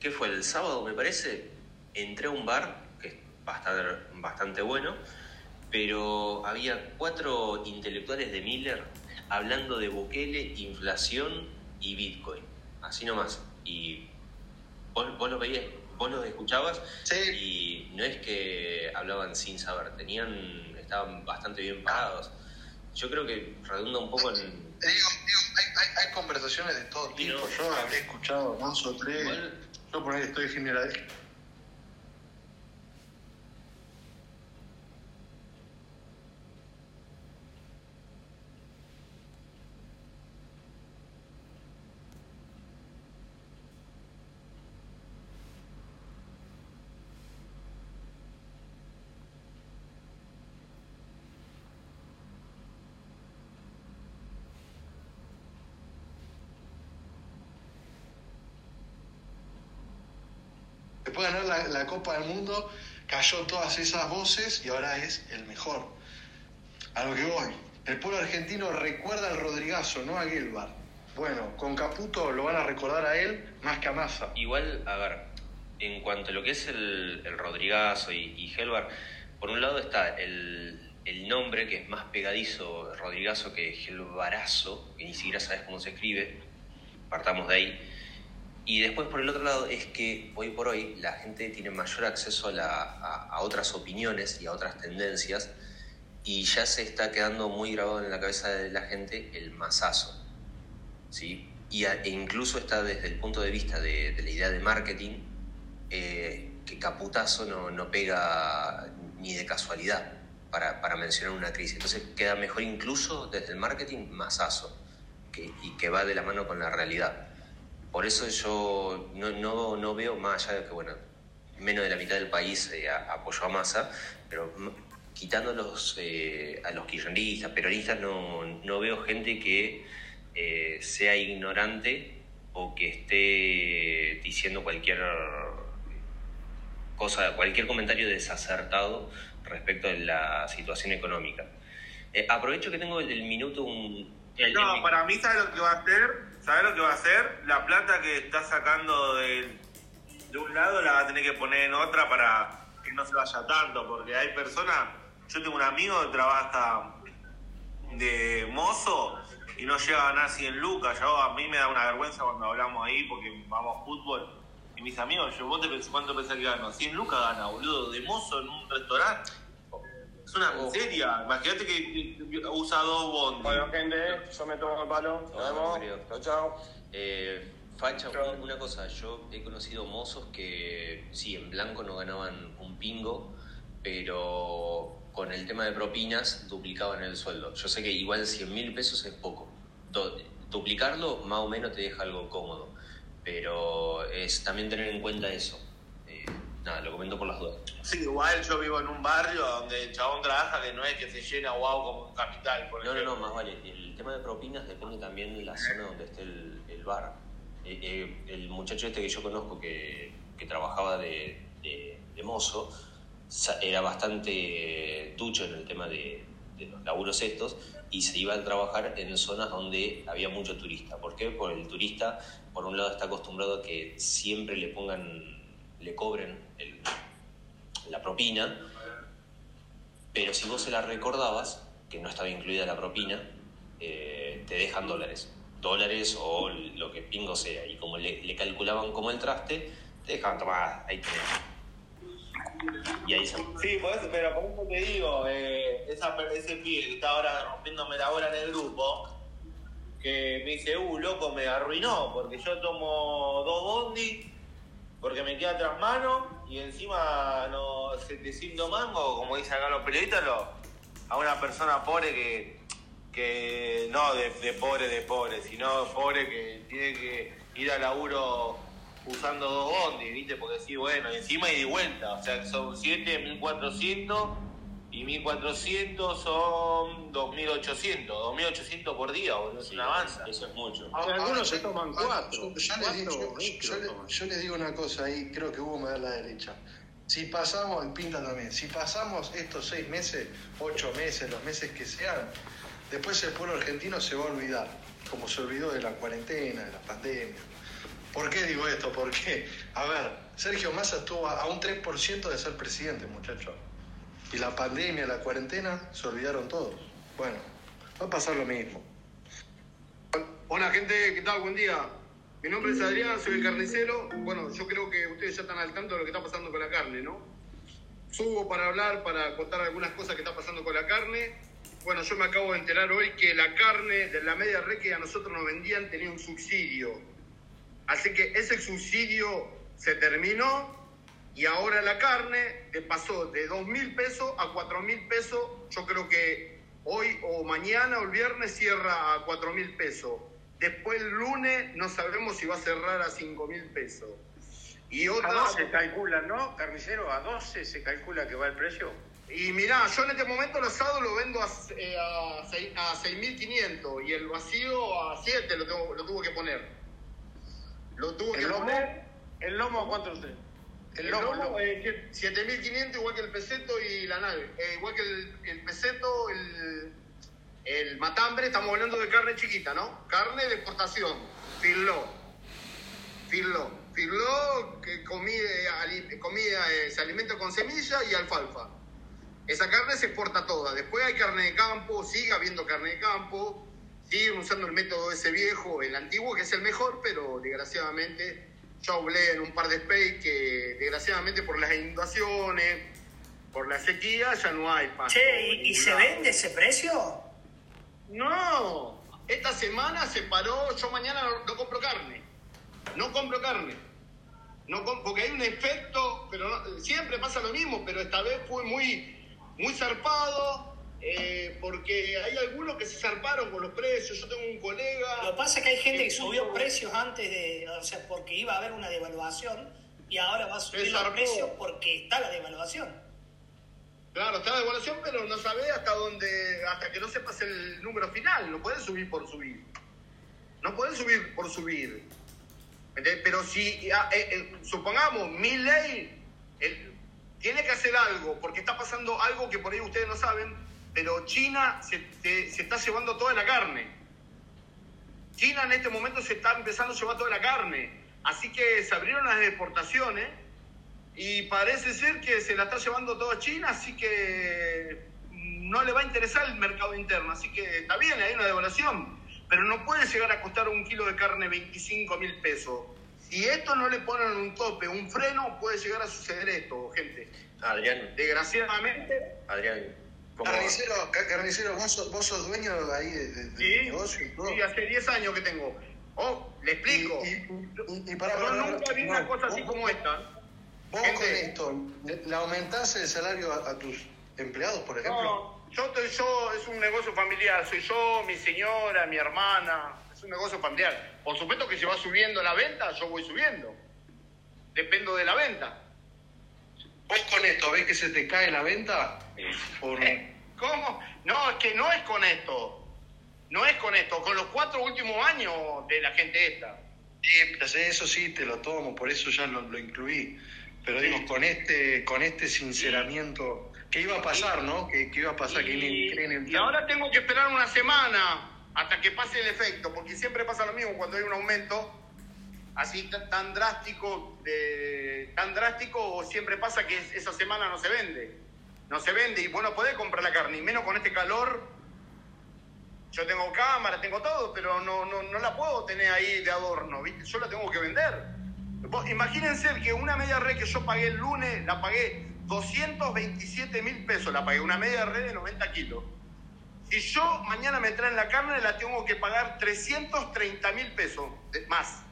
¿qué fue? El sábado, me parece, entré a un bar que a estar bastante bueno, pero había cuatro intelectuales de Miller hablando de Bukele, inflación y Bitcoin. Así nomás. Y vos, vos lo veías, vos los escuchabas y no es que hablaban sin saber, tenían, estaban bastante bien parados. Yo creo que redunda un poco en... Digo, digo, hay, hay, hay conversaciones de todo tipo. Yo habré escuchado más o tres. Yo por ahí estoy general. Después de ganar la, Copa del Mundo, cayó todas esas voces y ahora es el mejor. A lo que voy. El pueblo argentino recuerda al Rodrigazo, no a Gilbert. Bueno, con Caputo lo van a recordar a él más que a Massa. Igual, a ver, en cuanto a lo que es el, el Rodrigazo y, y Helvar, por un lado está el, el nombre que es más pegadizo, Rodrigazo, que Helvarazo, que ni siquiera sabes cómo se escribe, partamos de ahí. Y después, por el otro lado, es que hoy por hoy la gente tiene mayor acceso a, la- a- a otras opiniones y a otras tendencias y ya se está quedando muy grabado en la cabeza de la gente el masazo. ¿sí? Y a- e incluso está desde el punto de vista de, de la idea de marketing, eh, que caputazo no, no pega ni de casualidad para, para mencionar una crisis. Entonces queda mejor incluso desde el marketing masazo, que, y que va de la mano con la realidad. Por eso yo no, no, no veo más allá de que, bueno, menos de la mitad del país eh, a- apoyó a Massa, pero quitando los, eh, a los kirchneristas, peronistas, no, no veo gente que eh, sea ignorante o que esté diciendo cualquier cosa, cualquier comentario desacertado respecto de la situación económica. Aprovecho que tengo el, el minuto, un, el- No, el- para mí, ¿sabes lo que va a hacer? ¿Sabes lo que va a hacer? La plata que está sacando de, de un lado la va a tener que poner en otra para que no se vaya tanto, porque hay personas. Yo tengo un amigo que trabaja de mozo y no llega a ganar 100 lucas. Yo, a mí me da una vergüenza cuando hablamos ahí porque vamos a fútbol. Y mis amigos, yo, ¿vos te pensás, cuánto pensás que gano? 100 lucas gana, boludo, de mozo en un restaurante. Es una miseria. Imagínate que usa dos bondes. Bueno, gente, yo me tomo el palo. Nos vemos. Chao, chao. Eh, Facha, un- una cosa, yo he conocido mozos que sí, en blanco no ganaban un pingo, pero con el tema de propinas duplicaban el sueldo. Yo sé que igual 100 mil pesos es poco. Do- duplicarlo más o menos te deja algo cómodo, pero es también tener en cuenta eso. Eh, nada, lo comento por las dudas. Sí, igual yo vivo en un barrio donde el chabón trabaja que no es que se llena wow como en capital, por No, no, ejemplo. no, más vale. El tema de propinas depende también de la zona donde esté el, el bar. Eh, eh, el muchacho este que yo conozco que, que trabajaba de, de- de mozo era bastante ducho en el tema de, de los laburos estos y se iba a trabajar en zonas donde había mucho turista. ¿Por qué? Porque el turista, por un lado, está acostumbrado a que siempre le pongan, le cobren el- la propina, pero si vos se la recordabas, que no estaba incluida la propina, eh, te dejan dólares. Dólares o lo que pingo sea. Y como le, calculaban como el traste, te dejaban tomar, ahí tenés. Y ahí se... Sí, pero por eso te digo, eh, esa, ese pibe que está ahora rompiéndome la hora en el grupo, que me dice, uh, loco, me arruinó, porque yo tomo dos bondi, porque me queda tras mano, y encima no 700 mangos, como dicen acá los periodistas, a una persona pobre que, que no de, de pobre de pobre, sino pobre que tiene que ir al laburo usando dos bondi, ¿viste? Porque sí, bueno, y encima y de vuelta, o sea, que son 7, 1400 y 1400 son 2800, 2800 por día, boludo, es una avanza. Eso es mucho. Ahora, algunos se yo- toman cuatro. Yo, yo les yo- yo les digo una cosa ahí, creo que Hugo me da la derecha. Si pasamos, y Pinta también, si pasamos estos seis meses, ocho meses, los meses que sean, después el pueblo argentino se va a olvidar, como se olvidó de la cuarentena, de la pandemia. ¿Por qué digo esto? Porque, a ver, Sergio Massa estuvo a a un 3% de ser presidente, muchachos. Y la pandemia, la cuarentena, se olvidaron todos. Bueno, va a pasar lo mismo. Hola gente, ¿qué tal? Buen día. Mi nombre es Adrián, soy el carnicero. Bueno, yo creo que ustedes ya están al tanto de lo que está pasando con la carne, ¿no? Subo para hablar, para contar algunas cosas que está pasando con la carne. Bueno, yo me acabo de enterar hoy que la carne de la media red que a nosotros nos vendían tenía un subsidio. Así que ese subsidio se terminó y ahora la carne pasó de 2 mil pesos a 4 mil pesos. Yo creo que hoy o mañana o el viernes cierra a 4 mil pesos. Después el lunes no sabemos si va a cerrar a 5 mil pesos. Y otra... A 12 calcula, ¿no? Carnicero, a 12 se calcula que va el precio. Y mirá, yo en este momento el asado lo vendo a, eh, a, seis- a 6.500 y el vacío a 7 lo, tengo, lo tuvo que poner. Lo tuvo que ¿El lomo? poner. ¿El lomo cuánto usted? El lomo, eh, 7.500 igual que el peseto y la nave. Eh, igual que el, el peseto, el, el matambre, estamos hablando de carne chiquita, ¿no? Carne de exportación, filó. Filó. Filó que comida, ali- comida eh, se alimenta con semilla y alfalfa. Esa carne se exporta toda. Después hay carne de campo, sigue habiendo carne de campo, siguen usando el método ese viejo, el antiguo, que es el mejor, pero desgraciadamente yo hablé en un par de space que desgraciadamente por las inundaciones, por la sequía, ya no hay pasto. Che, ¿y, y se vende ese precio? No, esta semana se paró, yo mañana no, no compro carne. No compro carne. No porque hay un efecto, pero no- siempre pasa lo mismo, pero esta vez fue muy, muy zarpado, eh, porque hay algunos que se zarparon con los precios. Yo tengo un colega. Lo que pasa es que hay gente que subió precios antes de, o sea, porque iba a haber una devaluación y ahora va a subir los precios porque está la devaluación. Claro, está la devaluación, pero no sabés hasta dónde, hasta que no sepas el número final. No puedes subir por subir. No puedes subir por subir. ¿Entendés? Pero si, ah, eh, eh, supongamos, mi ley tiene que hacer algo, porque está pasando algo que por ahí ustedes no saben, pero China se, te- se está llevando toda la carne. China en este momento se está empezando a llevar toda la carne. Así que se abrieron las exportaciones y parece ser que se la está llevando toda China, así que no le va a interesar el mercado interno. Así que está bien, hay una devaluación, pero no puede llegar a costar un kilo de carne 25 mil pesos. Si esto no le ponen un tope, un freno, puede llegar a suceder esto, gente. Adrián, Desgraciadamente, Adrián, ¿cómo Carnicero, ca- carnicero ¿vos, sos, vos sos dueño ahí de, de- sí, negocio y todo. sí, hace 10 años que tengo. Oh, le explico. Y, y para, Yo para- nunca vi no, una cosa así como esta. Vos Gente. con esto, ¿le, aumentás el salario a, a tus empleados, por ejemplo? No, yo, estoy- yo, es un negocio familiar, soy yo, mi señora, mi hermana, es un negocio familiar. Por supuesto que se va subiendo la venta, yo voy subiendo. Dependo de la venta. ¿Vos con esto ves que se te cae la venta? Por... ¿Cómo? No, es que no es con esto. No es con esto, con los cuatro últimos años de la gente esta. Sí, eso sí, te lo tomo, por eso ya lo, lo incluí. Pero digo, con este, con este sinceramiento, ¿qué iba a pasar, no? ¿Qué, qué iba a pasar? ¿Qué Y, iba- y ahora tengo que esperar una semana hasta que pase el efecto, porque siempre pasa lo mismo cuando hay un aumento así tan, drástico, tan drástico, siempre pasa que es- esa semana no se vende. No se vende y vos no podés comprar la carne, y menos con este calor. Yo tengo cámara, tengo todo, pero no, no, no la puedo tener ahí de adorno, ¿viste? Yo la tengo que vender. Imagínense que una media red que yo pagué el lunes, la pagué 227 mil pesos, la pagué, una media red de 90 kilos. Si yo mañana me traen la carne, la tengo que pagar 330 mil pesos más.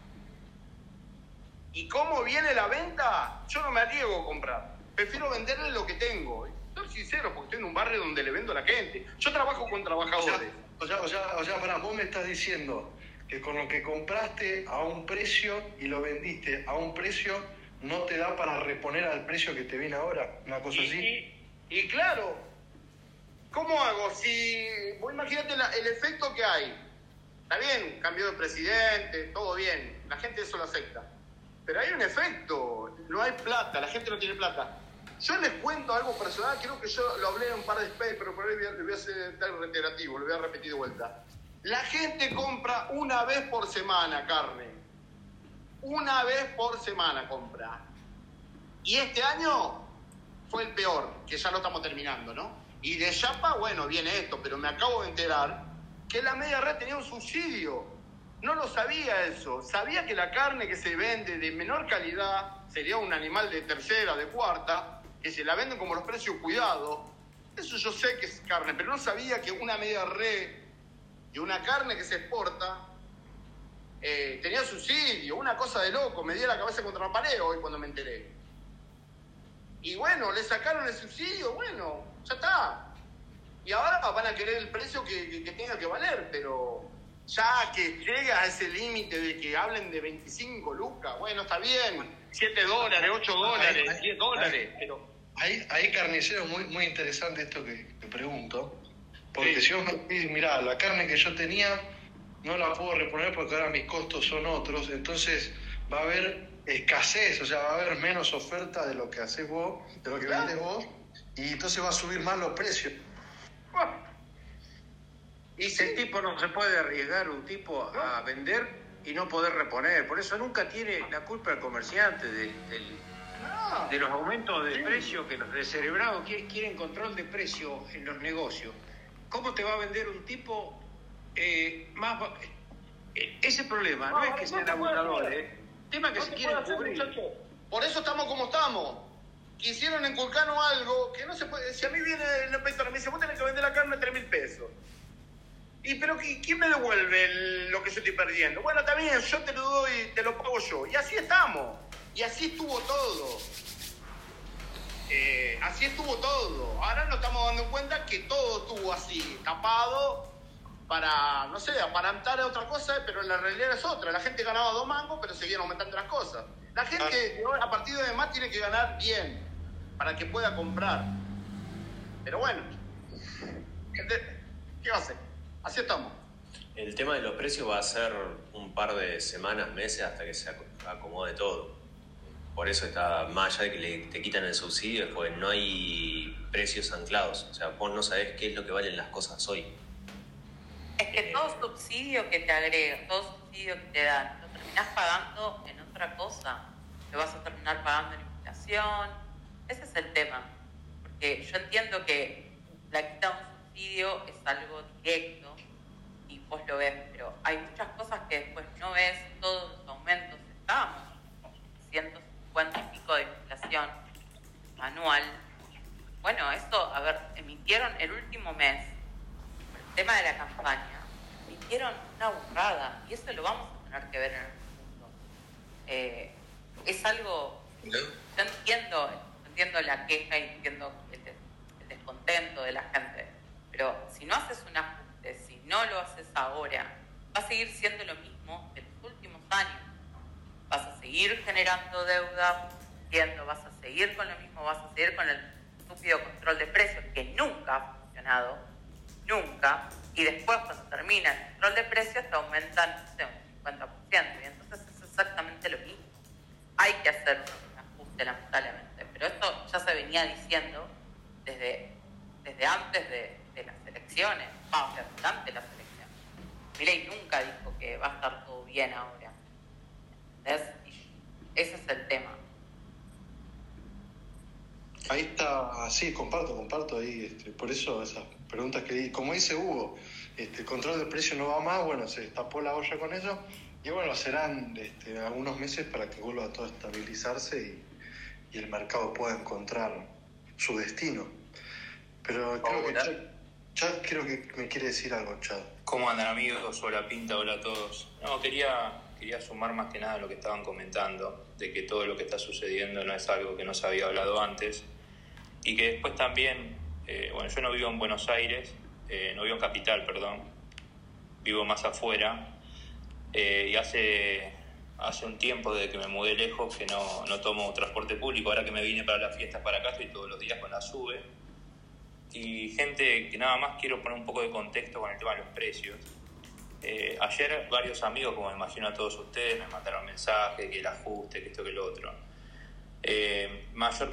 ¿Y cómo viene la venta? Yo no me arriesgo a comprar. Prefiero venderle lo que tengo. Soy sincero, porque estoy en un barrio donde le vendo a la gente. Yo trabajo con trabajadores. O sea, o sea, o sea, pará, vos me estás diciendo que con lo que compraste a un precio y lo vendiste a un precio, no te da para reponer al precio que te viene ahora, una cosa Y, así. y- y claro, ¿cómo hago? Si vos imagínate la- el efecto que hay. Está bien, cambio de presidente, todo bien, la gente eso lo acepta. Pero hay un efecto, no hay plata, la gente no tiene plata. Yo les cuento algo personal, creo que yo lo hablé en un par de space, pero por ahí le voy a hacer tal reiterativo, lo voy a repetir de vuelta. La gente compra una vez por semana carne. Una vez por semana compra. Y este año fue el peor, que ya lo estamos terminando, ¿no? Y de Chapa, bueno, viene esto, pero me acabo de enterar que la media red tenía un subsidio. No lo sabía eso. Sabía que la carne que se vende de menor calidad sería un animal de tercera, de cuarta, que se la venden como los precios cuidados. Eso yo sé que es carne, pero no sabía que una media re y una carne que se exporta eh, tenía subsidio, una cosa de loco. Me di la cabeza contra el pared hoy cuando me enteré. Y bueno, le sacaron el subsidio, bueno, ya está. Y ahora van a querer el precio que tenga que valer, pero ya que llega a ese límite de que hablen de 25 lucas, bueno, está bien, 7 dólares, 8 dólares, 10 dólares, pero... Hay, hay carniceros muy, muy interesante esto que, que pregunto, porque si vos me decís, mirá, la carne que yo tenía no la puedo reponer porque ahora mis costos son otros, entonces va a haber escasez, o sea, va a haber menos oferta de lo que haces vos, de lo que vendes vos, y entonces va a subir más los precios. Y ese tipo no se puede arriesgar un tipo a vender y no poder reponer. Por eso nunca tiene la culpa el comerciante de los aumentos de precio que los descerebrados quieren, control de precio en los negocios. ¿Cómo te va a vender un tipo eh, más... eh, Ese problema no, es que sean abusadores, el tema es que No se quieren cubrir. Por eso estamos como estamos. Quisieron inculcarnos algo que no se puede. Si a mí viene el inspector y me dice, vos tenés que vender la carne a 3 mil pesos. ¿Y pero qui- quién me devuelve el- lo que yo estoy perdiendo? Bueno, también yo te lo doy, te lo pago yo. Y así estamos. Y así estuvo todo. Eh, así estuvo todo. Ahora nos estamos dando cuenta que todo estuvo así, tapado para, no sé, aparentar otra cosa, pero la realidad es otra. La gente ganaba dos mangos, pero seguían aumentando las cosas. La gente a partir de más tiene que ganar bien para que pueda comprar. Pero bueno, ¿qué va a hacer? Así estamos. El tema de los precios va a ser un par de semanas, meses hasta que se aco- acomode todo. Por eso está, más allá de que le, te quitan el subsidio, es porque no hay precios anclados. O sea, vos no sabés qué es lo que valen las cosas hoy. Es que todo subsidio que te agregan, todo subsidio que te dan, lo terminás pagando en otra cosa. Lo vas a terminar pagando en inflación. Ese es el tema. Porque yo entiendo que la quita de un subsidio es algo lo ves, pero hay muchas cosas que después no ves, todos los aumentos estamos. 150 y pico de inflación anual. Bueno, eso, a ver, emitieron el último mes el tema de la campaña, emitieron una burrada y eso lo vamos a tener que ver en el futuro. Eh, es algo, yo entiendo, entiendo la queja y entiendo el, des- el descontento de la gente, pero si no haces un ajuste, si no lo haces ahora, va a seguir siendo lo mismo de los últimos años. Vas a seguir generando deuda, entiendo, vas a seguir con lo mismo, vas a seguir con el estúpido control de precios que nunca ha funcionado nunca, y después cuando termina el control de precios te aumentan no un 50%, y entonces es exactamente lo mismo. Hay que hacer un ajuste lamentablemente, pero esto ya se venía diciendo desde, desde antes de las elecciones, o sea, durante las elecciones. Milei nunca dijo que va a estar todo bien ahora. ¿Entendés? Y ese es el tema. Ahí está, sí, comparto, comparto ahí, este, por eso esas preguntas que di, como dice Hugo, este, el control del precio no va más, bueno, se destapó la olla con eso, y bueno, serán este, algunos meses para que vuelva todo a estabilizarse y, y el mercado pueda encontrar su destino. Pero creo que Chad, creo que me quiere decir algo, Chad. ¿Cómo andan amigos? Hola Pinta, hola a todos. No, quería, quería sumar más que nada a lo que estaban comentando, de que todo lo que está sucediendo no es algo que no se había hablado antes y que después también, eh, bueno, yo no vivo en Buenos Aires, eh, no vivo en Capital, perdón, vivo más afuera eh, y hace, hace un tiempo desde que me mudé lejos que no, no tomo transporte público, ahora que me vine para las fiestas para acá estoy todos los días con la SUBE y gente que nada más quiero poner un poco de contexto con el tema de los precios. Eh, ayer varios amigos, como me imagino a todos ustedes, me mandaron mensajes, que el ajuste, que esto, que lo otro. Eh, mayor,